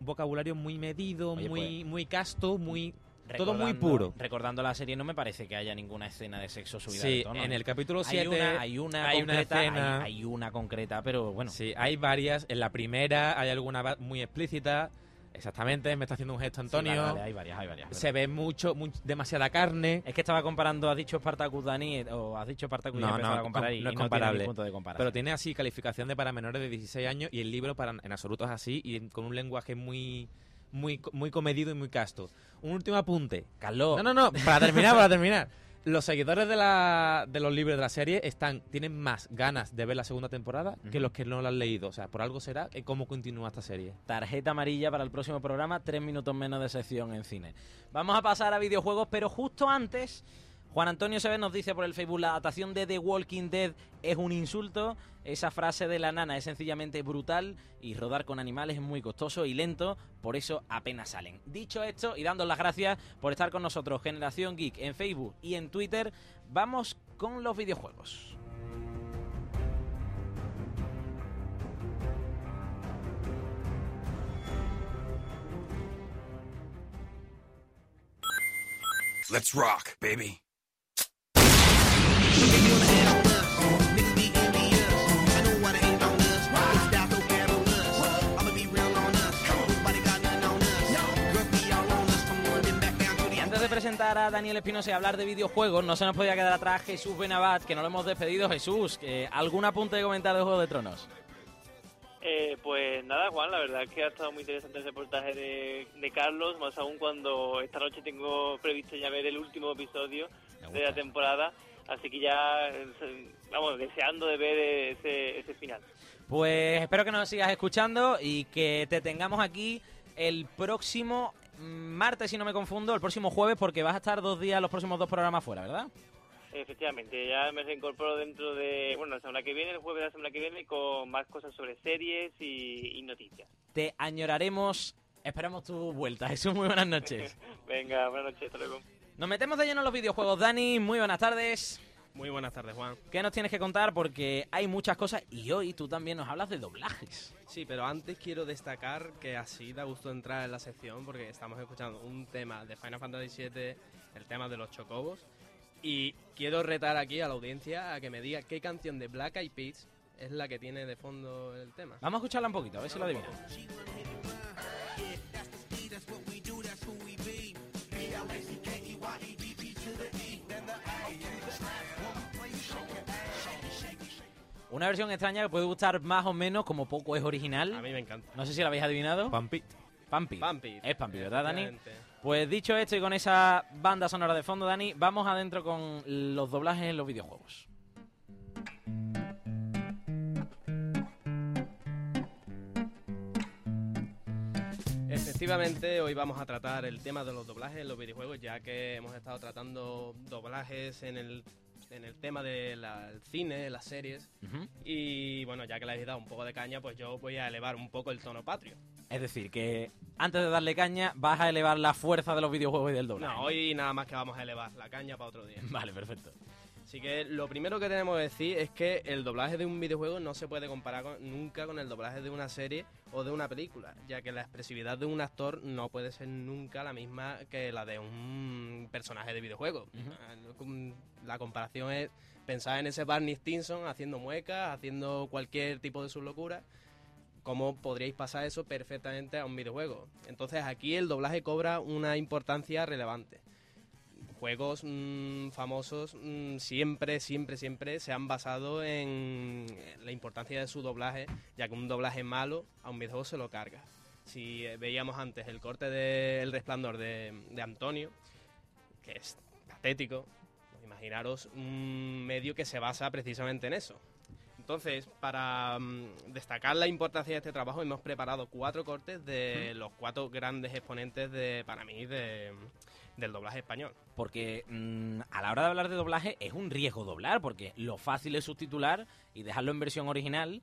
vocabulario muy medido, Oye, muy, muy casto, muy... Todo muy puro. Recordando la serie, no me parece que haya ninguna escena de sexo subida Sí, de tono. en el capítulo Hay 7 una, hay una hay una concreta, escena- hay, hay una concreta, pero bueno. Sí, hay varias. En la primera hay alguna muy explícita. Exactamente, me está haciendo un gesto Antonio. Sí, vale, vale, hay varias, hay varias. Se ve mucho, much- demasiada carne. Es que estaba comparando, has dicho Spartacus Dani, o has dicho Spartacus y No, he empezado no, a comparar com- y, no es no tiene comparable. ni punto de pero tiene así calificación de para menores de 16 años y el libro para en absoluto es así y con un lenguaje muy muy muy comedido y muy casto. Un último apunte. Carlos. No, no, no, para terminar, para terminar. Los seguidores de, la, de los libros de la serie están tienen más ganas de ver la segunda temporada que los que no la han leído. O sea, por algo será que cómo continúa esta serie. Tarjeta amarilla para el próximo programa, tres minutos menos de sección en cine. Vamos a pasar a videojuegos, pero justo antes, Juan Antonio Seves nos dice por el Facebook, la adaptación de The Walking Dead es un insulto. Esa frase de la nana es sencillamente brutal y rodar con animales es muy costoso y lento, por eso apenas salen. Dicho esto, y dando las gracias por estar con nosotros, Generación Geek, en Facebook y en Twitter, vamos con los videojuegos. Let's rock, baby. Presentar a Daniel Espinosa y hablar de videojuegos, no se nos podía quedar atrás Jesús Benabat, que no lo hemos despedido. Jesús, que ¿algún apunte de comentar de Juego de Tronos? Eh, pues nada, Juan, la verdad es que ha estado muy interesante el reportaje de, de Carlos, más aún cuando esta noche tengo previsto ya ver el último episodio de la temporada, así que ya, eh, vamos, deseando de ver ese, ese final. Pues espero que nos sigas escuchando y que te tengamos aquí el próximo martes, si no me confundo, el próximo jueves, porque vas a estar dos días, los próximos dos programas fuera, ¿verdad? Efectivamente, ya me reincorporo dentro de, bueno, la semana que viene, el jueves de la semana que viene, con más cosas sobre series y, y noticias. Te añoraremos, esperamos tu vuelta. Jesús, muy buenas noches. Venga, buenas noches, hasta luego. Nos metemos de lleno en los videojuegos. Dani, muy buenas tardes. Muy buenas tardes, Juan. ¿Qué nos tienes que contar? Porque hay muchas cosas y hoy tú también nos hablas de doblajes. Sí, pero antes quiero destacar que así da gusto entrar en la sección porque estamos escuchando un tema de Final Fantasy VII, el tema de los chocobos. Y quiero retar aquí a la audiencia a que me diga qué canción de Black Eyed Peas es la que tiene de fondo el tema. Vamos a escucharla un poquito, a ver si lo adivinan. Una versión extraña que puede gustar más o menos, como poco es original. A mí me encanta. No sé si la habéis adivinado. Pampi. Pampi. Pampi. Es Pampi, ¿verdad, Dani? Pues dicho esto y con esa banda sonora de fondo, Dani, vamos adentro con los doblajes en los videojuegos. efectivamente, hoy vamos a tratar el tema de los doblajes en los videojuegos, ya que hemos estado tratando doblajes en el, en el tema del cine, las series. Ujú. Y bueno, ya que le habéis dado un poco de caña, pues yo voy a elevar un poco el tono patrio. Es decir, que antes de darle caña, vas a elevar la fuerza de los videojuegos y del doblaje. No, hoy nada más que vamos a elevar la caña para otro día. Vale, perfecto. Así que lo primero que tenemos que decir es que el doblaje de un videojuego no se puede comparar con- nunca con el doblaje de una serie o de una película, ya que la expresividad de un actor no puede ser nunca la misma que la de un personaje de videojuego. Ah, La comparación es pensar en ese Barney Stinson haciendo muecas, haciendo cualquier tipo de sus locuras. ¿Cómo podríais pasar eso perfectamente a un videojuego? Entonces aquí el doblaje cobra una importancia relevante juegos mm, famosos mm, siempre, siempre, siempre se han basado en la importancia de su doblaje, ya que un doblaje malo a un videojuego se lo carga. Si eh, veíamos antes el corte de El Resplandor de, de Antonio, que es patético, imaginaros un medio que se basa precisamente en eso. Entonces, para mm, destacar la importancia de este trabajo, hemos preparado cuatro cortes de los cuatro grandes exponentes de, para mí, de, del doblaje español. Porque mm, a la hora de hablar de doblaje es un riesgo doblar, porque lo fácil es subtitular y dejarlo en versión original,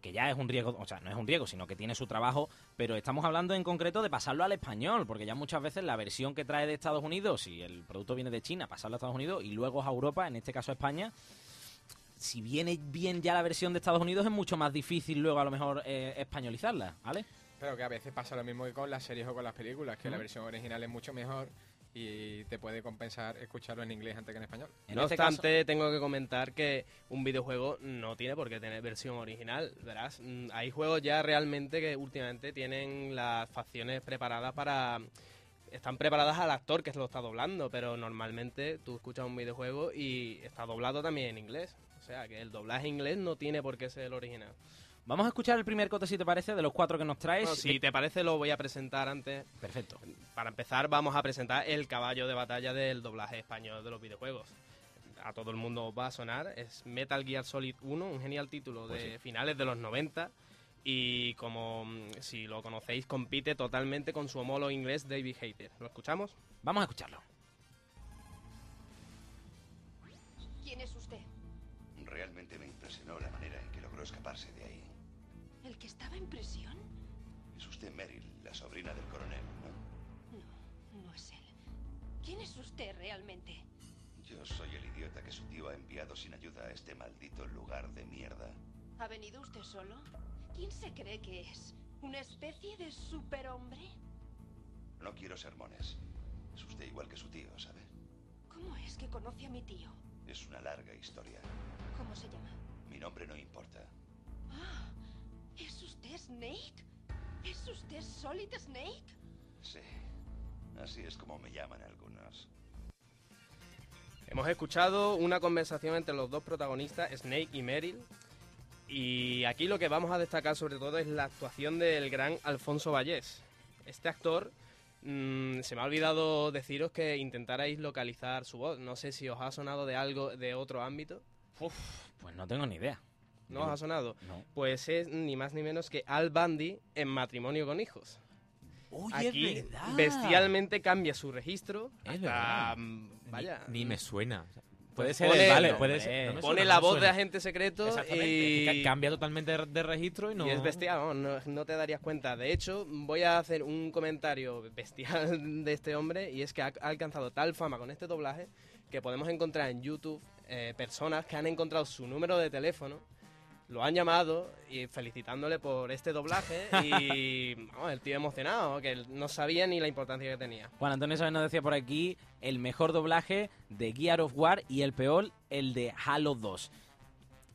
que ya es un riesgo, o sea, no es un riesgo, sino que tiene su trabajo, pero estamos hablando en concreto de pasarlo al español, porque ya muchas veces la versión que trae de Estados Unidos, si el producto viene de China, pasarlo a Estados Unidos y luego a Europa, en este caso a España, si viene bien ya la versión de Estados Unidos es mucho más difícil luego a lo mejor eh, españolizarla, ¿vale? Pero que a veces pasa lo mismo que con las series o con las películas, que la versión original es mucho mejor y te puede compensar escucharlo en inglés antes que en español. En no este obstante, tengo que comentar que un videojuego no tiene por qué tener versión original, verás. Mm, Hay juegos ya realmente que últimamente tienen las facciones preparadas para... Están preparadas al actor que lo está doblando, pero normalmente tú escuchas un videojuego y está doblado también en inglés. O sea, que el doblaje inglés no tiene por qué ser el original. Vamos a escuchar el primer cote, si te parece, de los cuatro que nos traes. Bueno, si te parece, lo voy a presentar antes. Perfecto. Para empezar, vamos a presentar el caballo de batalla del doblaje español de los videojuegos. A todo el mundo os va a sonar. Es Metal Gear Solid 1, un genial título Pues de sí. finales de los 90. Y como mm, si lo conocéis, compite totalmente con su homólogo inglés David Hayter. ¿Lo escuchamos? Vamos a escucharlo. ¿Quién es usted? Realmente me impresionó la manera en que logró escaparse de ahí. ¿El que estaba en prisión? Es usted Meryl, la sobrina del coronel, ¿no? No, no es él. ¿Quién es usted realmente? Yo soy el idiota que su tío ha enviado sin ayuda a este maldito lugar de mierda. ¿Ha venido usted solo? ¿Quién se cree que es? ¿Una especie de superhombre? No quiero sermones. Es usted igual que su tío, ¿sabe? ¿Cómo es que conoce a mi tío? Es una larga historia. ¿Cómo se llama? Mi nombre no importa. Ah, ¿es usted Snake? ¿Es usted Solid Snake? Sí. Así es como me llaman algunos. Hemos escuchado una conversación entre los dos protagonistas, Snake y Meryl. Y aquí lo que vamos a destacar sobre todo es la actuación del gran Alfonso Vallés. Este actor, mm, se me ha olvidado deciros que intentarais localizar su voz. No sé si os ha sonado de algo de otro ámbito. Pues no tengo ni idea. ¿No os ha sonado? No. Pues es ni más ni menos que Al Bundy en Matrimonio con Hijos. Oye, Aquí es verdad. bestialmente cambia su registro. Es hasta, verdad. mm, Vaya. Ni me suena. Puede Puede ser, pone- vale, no, puede ser. no me pone suena, la voz de agente secreto y ca- cambia totalmente de, de registro y no. Y es bestial, no, no te darías cuenta. De hecho, voy a hacer un comentario bestial de este hombre y es que ha, ha alcanzado tal fama con este doblaje que podemos encontrar en YouTube eh, personas que han encontrado su número de teléfono, lo han llamado y felicitándole por este doblaje y vamos, el tío emocionado, que no sabía ni la importancia que tenía. Juan Antonio Sáenz nos decía por aquí el mejor doblaje de Gear of War y el peor, el de Halo 2.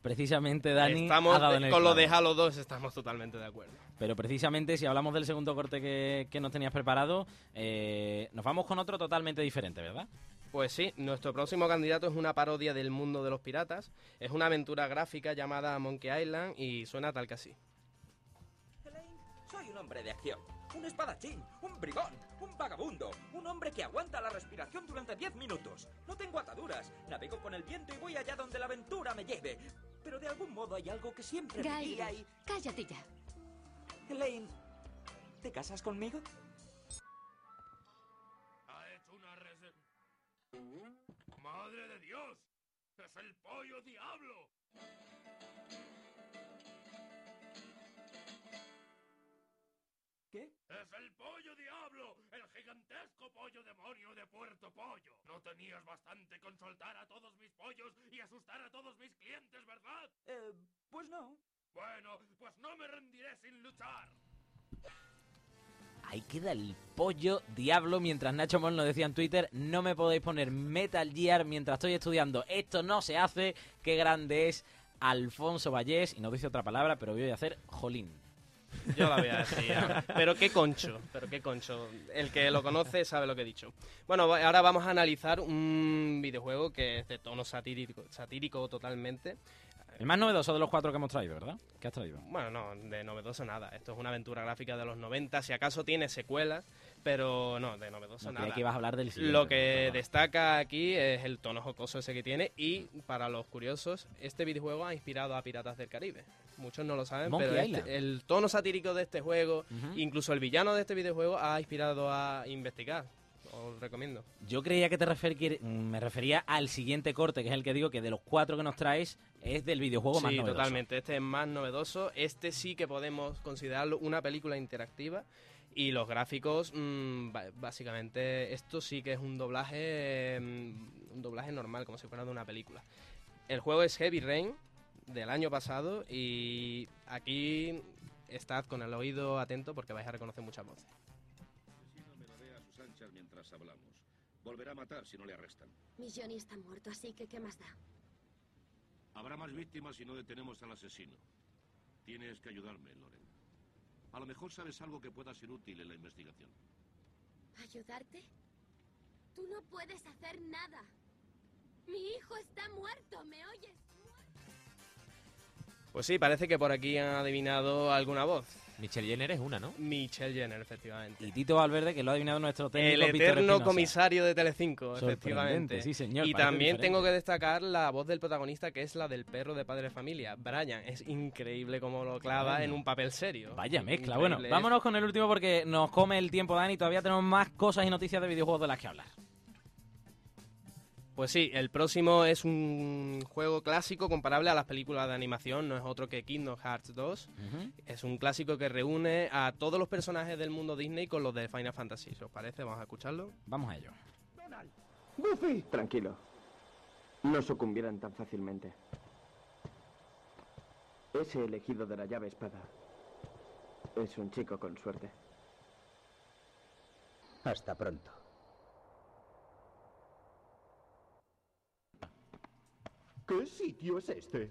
Precisamente Dani Estamos ha dado en el con lo de Halo 2 estamos totalmente de acuerdo. Pero precisamente si hablamos del segundo corte que, que nos tenías preparado, eh, nos vamos con otro totalmente diferente, ¿verdad? Pues sí, nuestro próximo candidato es una parodia del mundo de los piratas. Es una aventura gráfica llamada Monkey Island y suena tal que así. Soy un hombre de acción, un espadachín, un bribón, un vagabundo, un hombre que aguanta la respiración durante 10 minutos. No tengo ataduras, navego con el viento y voy allá donde la aventura me lleve. Pero de algún modo hay algo que siempre me guía y... cállate ya. Elaine, ¿te casas conmigo? ¡Madre de Dios! ¡Es el pollo diablo! ¿Qué? ¡Es el pollo diablo! ¡El gigantesco pollo demonio de Puerto Pollo! No tenías bastante con soltar a todos mis pollos y asustar a todos mis clientes, ¿verdad? Eh, pues no. Bueno, pues no me rendiré sin luchar. Ahí queda el pollo diablo. Mientras Nacho Mon nos decía en Twitter, no me podéis poner Metal Gear mientras estoy estudiando. Esto no se hace. Qué grande es Alfonso Vallés. Y no dice otra palabra, pero voy a hacer Jolín. Yo la voy a decir. pero qué concho, pero qué concho. El que lo conoce sabe lo que he dicho. Bueno, ahora vamos a analizar un videojuego que es de tono satírico totalmente. El más novedoso de los cuatro que hemos traído, ¿verdad? ¿Qué has traído? Bueno, no, de novedoso nada. Esto es una aventura gráfica de los 90. Si acaso tiene secuelas, pero no, de novedoso No, nada. que ibas a hablar del Lo que destaca aquí es el tono jocoso ese que tiene. Y para los curiosos, este videojuego ha inspirado a Piratas del Caribe. Muchos no lo saben, Monkey pero este- el tono satírico de este juego, incluso el villano de este videojuego, ha inspirado a investigar. Os recomiendo. Yo creía que te refer- me refería al siguiente corte, que es el que digo que de los cuatro que nos traes es del videojuego más sí, novedoso. totalmente. Este es más novedoso. Este sí que podemos considerarlo una película interactiva. Y los gráficos, mm, ba- básicamente, esto sí que es un doblaje, mm, un doblaje normal, como si fuera de una película. El juego es Heavy Rain del año pasado y aquí estad con el oído atento porque vais a reconocer muchas voces. Mientras hablamos. Volverá a matar si no le arrestan. Mi Johnny está muerto, así que ¿qué más da? Habrá más víctimas si no detenemos al asesino. Tienes que ayudarme, Loren. A lo mejor sabes algo que pueda ser útil en la investigación. ¿Ayudarte? Tú no puedes hacer nada. Mi hijo está muerto, ¿me oyes? Pues sí, parece que por aquí han adivinado alguna voz. Michelle Jenner es una, ¿no? Michelle Jenner, efectivamente. Y Tito Valverde, que lo ha adivinado nuestro técnico El eterno comisario de Telecinco, efectivamente. sí, señor, Y también diferente. tengo que destacar la voz del protagonista, que es la del perro de Padre de Familia, Brian. Es increíble cómo lo clava Bueno. en un papel serio. Vaya mezcla. Increíble. Bueno, vámonos con el último porque nos come el tiempo, Dani. Todavía tenemos más cosas y noticias de videojuegos de las que hablar. Pues sí, el próximo es un juego clásico comparable a las películas de animación, no es otro que Kingdom Hearts 2. Es un clásico que reúne a todos los personajes del mundo Disney con los de Final Fantasy. ¿Os parece? Vamos a escucharlo. Vamos a ello. Goofy. Tranquilo. No sucumbirán tan fácilmente. Ese elegido de la llave espada es un chico con suerte. Hasta pronto. ¿Qué sitio es este?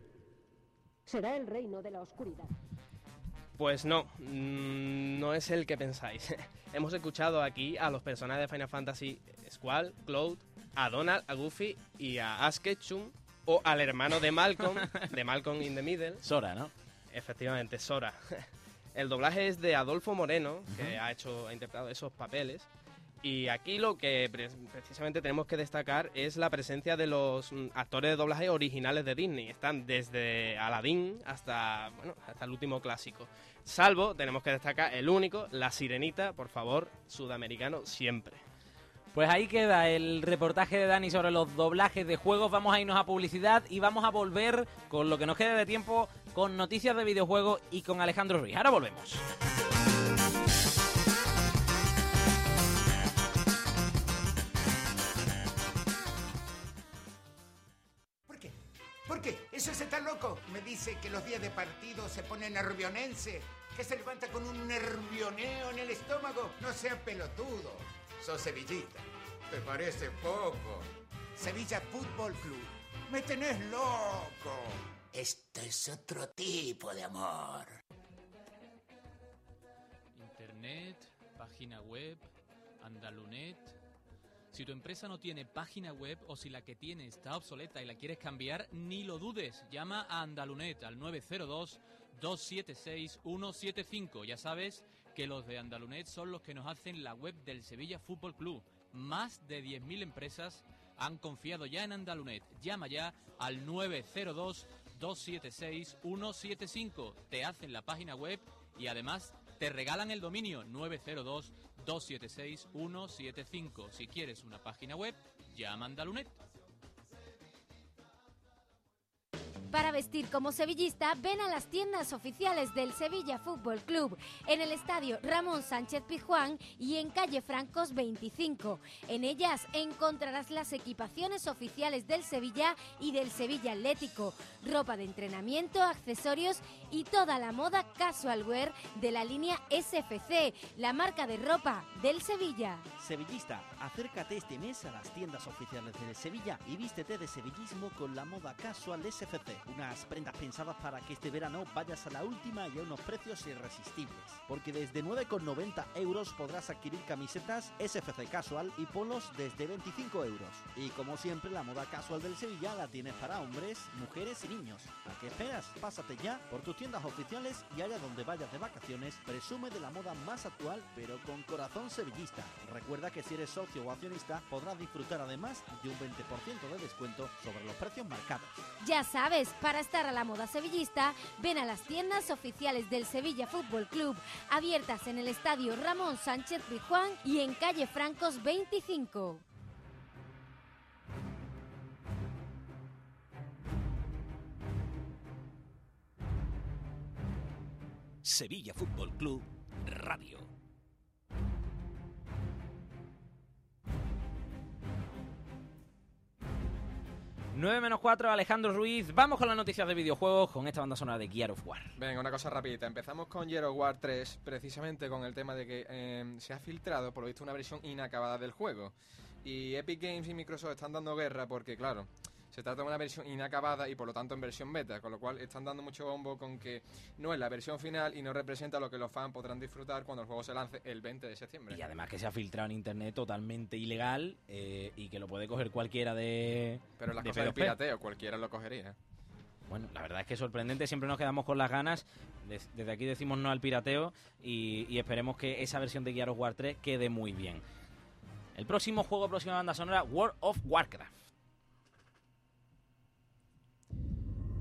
Será el reino de la oscuridad. Pues no, mm, no es el que pensáis. Hemos escuchado aquí a los personajes de Final Fantasy Squall, Cloud, a Donald, a Goofy y a Ash Ketchum, o al hermano de Malcolm, de Malcolm in the Middle. Sora, ¿no? Efectivamente, Sora. El doblaje es de Adolfo Moreno, que ha hecho, ha interpretado esos papeles. Y aquí lo que pre- precisamente tenemos que destacar es la presencia de los mm, actores de doblaje originales de Disney. Están desde Aladdin hasta, bueno, hasta el último clásico. Salvo, tenemos que destacar el único, La Sirenita, por favor, sudamericano siempre. Pues ahí queda el reportaje de Dani sobre los doblajes de juegos. Vamos a irnos a publicidad y vamos a volver con lo que nos quede de tiempo con noticias de videojuegos y con Alejandro Ruiz. Ahora volvemos. Me dice que los días de partido se pone nervionense, que se levanta con un nervioneo en el estómago. No sea pelotudo. Sos sevillita. ¿Te parece poco? Sevilla Fútbol Club. Me tenés loco. Esto es otro tipo de amor. Internet, página web, Andalunet. Si tu empresa no tiene página web o si la que tiene está obsoleta y la quieres cambiar, ni lo dudes. Llama a Andalunet al 902-276-175. Ya sabes que los de Andalunet son los que nos hacen la web del Sevilla Fútbol Club. Más de 10.000 empresas han confiado ya en Andalunet. Llama ya al 902-276-175. Te hacen la página web y además te regalan el dominio 902 276-175. Si quieres una página web, llama a Andalunet. Para vestir como sevillista, ven a las tiendas oficiales del Sevilla Fútbol Club en el estadio Ramón Sánchez Pizjuán y en calle Francos 25. En ellas encontrarás las equipaciones oficiales del Sevilla y del Sevilla Atlético, ropa de entrenamiento, accesorios y toda la moda casual wear de la línea SFC, la marca de ropa del Sevilla. Sevillista, acércate este mes a las tiendas oficiales del Sevilla y vístete de sevillismo con la moda casual SFC. Unas prendas pensadas para que este verano vayas a la última y a unos precios irresistibles. Porque desde 9,90 euros podrás adquirir camisetas SFC Casual y polos desde 25 euros. Y como siempre, la moda casual del Sevilla la tienes para hombres, mujeres y niños. ¿A qué esperas? Pásate ya por tus tiendas oficiales y allá donde vayas de vacaciones, presume de la moda más actual, pero con corazón sevillista. Recuerda que si eres socio o accionista, podrás disfrutar además de un 20% de descuento sobre los precios marcados. Ya sabes, para estar a la moda sevillista, ven a las tiendas oficiales del Sevilla Fútbol Club, abiertas en el estadio Ramón Sánchez Pizjuán y en calle Francos 25. Sevilla Fútbol Club Radio. Nueve menos 4, Alejandro Ruiz. Vamos con las noticias de videojuegos con esta banda sonora de Gear of War. Venga, una cosa rapidita. Empezamos con Gear of War 3, precisamente con el tema de que eh, se ha filtrado, por lo visto, una versión inacabada del juego. Y Epic Games y Microsoft están dando guerra porque, claro, se trata de una versión inacabada y por lo tanto en versión beta, con lo cual están dando mucho bombo con que no es la versión final y no representa lo que los fans podrán disfrutar cuando el juego se lance el 20 de septiembre. Y además que se ha filtrado en internet totalmente ilegal eh, y que lo puede coger cualquiera de. Pero las de cosas P2P. pirateo, cualquiera lo cogería. Bueno, la verdad es que es sorprendente, siempre nos quedamos con las ganas. Des- Desde aquí decimos no al pirateo y, y esperemos que esa versión de Gear of War 3 quede muy bien. El próximo juego, próxima banda sonora, World of Warcraft.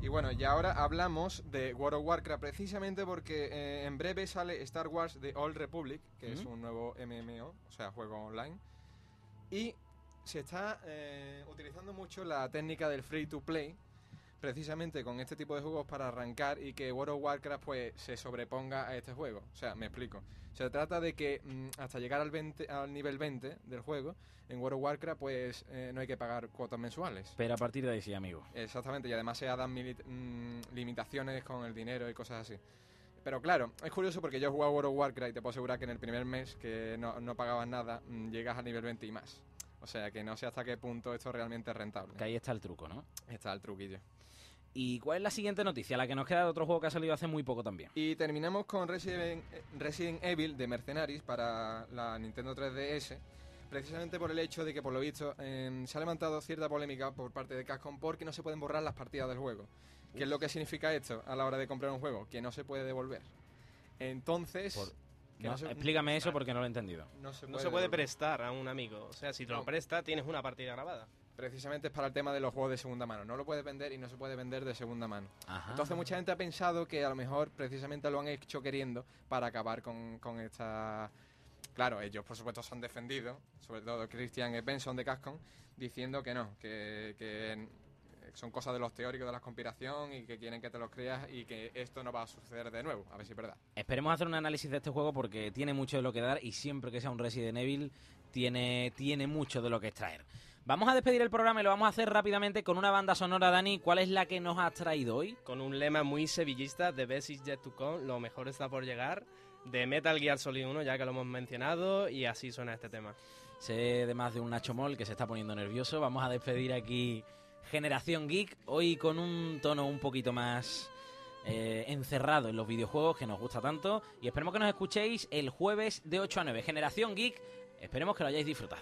Y bueno, y ahora hablamos de World of Warcraft precisamente porque eh, en breve sale Star Wars The Old Republic, que es un nuevo MMO, o sea, juego online. Y se está eh, utilizando mucho la técnica del free to play, precisamente con este tipo de juegos para arrancar y que World of Warcraft pues se sobreponga a este juego. O sea, me explico. Se trata de que mm, hasta llegar al, 20, al nivel 20 del juego, en World of Warcraft pues eh, no hay que pagar cuotas mensuales. Pero a partir de ahí sí, amigo. Exactamente, y además se dan mm, limitaciones con el dinero y cosas así. Pero claro, es curioso porque yo he jugado World of Warcraft y te puedo asegurar que en el primer mes que no, no pagabas nada, mm, llegas al nivel 20 y más. O sea que no sé hasta qué punto esto realmente es rentable. Que ahí está el truco, ¿no? Está el truquillo. ¿Y cuál es la siguiente noticia? La que nos queda de otro juego que ha salido hace muy poco también. Y terminamos con Resident, Resident Evil de Mercenaries para la Nintendo 3DS. Precisamente por el hecho de que, por lo visto, eh, se ha levantado cierta polémica por parte de Capcom porque no se pueden borrar las partidas del juego. ¿Qué es lo que significa esto a la hora de comprar un juego? Que no se puede devolver. Entonces... No, no se- explícame eso porque no lo he entendido. no se No se puede prestar a un amigo. O sea, si te lo presta, tienes una partida grabada. Precisamente es para el tema de los juegos de segunda mano. No lo puedes vender y no se puede vender de segunda mano. Ajá. Entonces mucha gente ha pensado que a lo mejor precisamente lo han hecho queriendo para acabar con, con esta... Claro, ellos por supuesto se han defendido, sobre todo Christian Benson de Capcom, diciendo que no, que, que son cosas de los teóricos de la conspiración y que quieren que te los creas y que esto no va a suceder de nuevo, a ver si es verdad. Esperemos hacer un análisis de este juego porque tiene mucho de lo que dar y siempre que sea un Resident Evil tiene, tiene mucho de lo que extraer. Vamos a despedir el programa y lo vamos a hacer rápidamente con una banda sonora, Dani. ¿Cuál es la que nos has traído hoy? Con un lema muy sevillista, The best is yet to come, lo mejor está por llegar, de Metal Gear Solid 1, ya que lo hemos mencionado, y así suena este tema. Sé de más de un Nacho Mol que se está poniendo nervioso. Vamos a despedir aquí Generación Geek, hoy con un tono un poquito más eh, encerrado en los videojuegos que nos gusta tanto. Y esperemos que nos escuchéis el jueves de 8 a 9. Generación Geek, esperemos que lo hayáis disfrutado.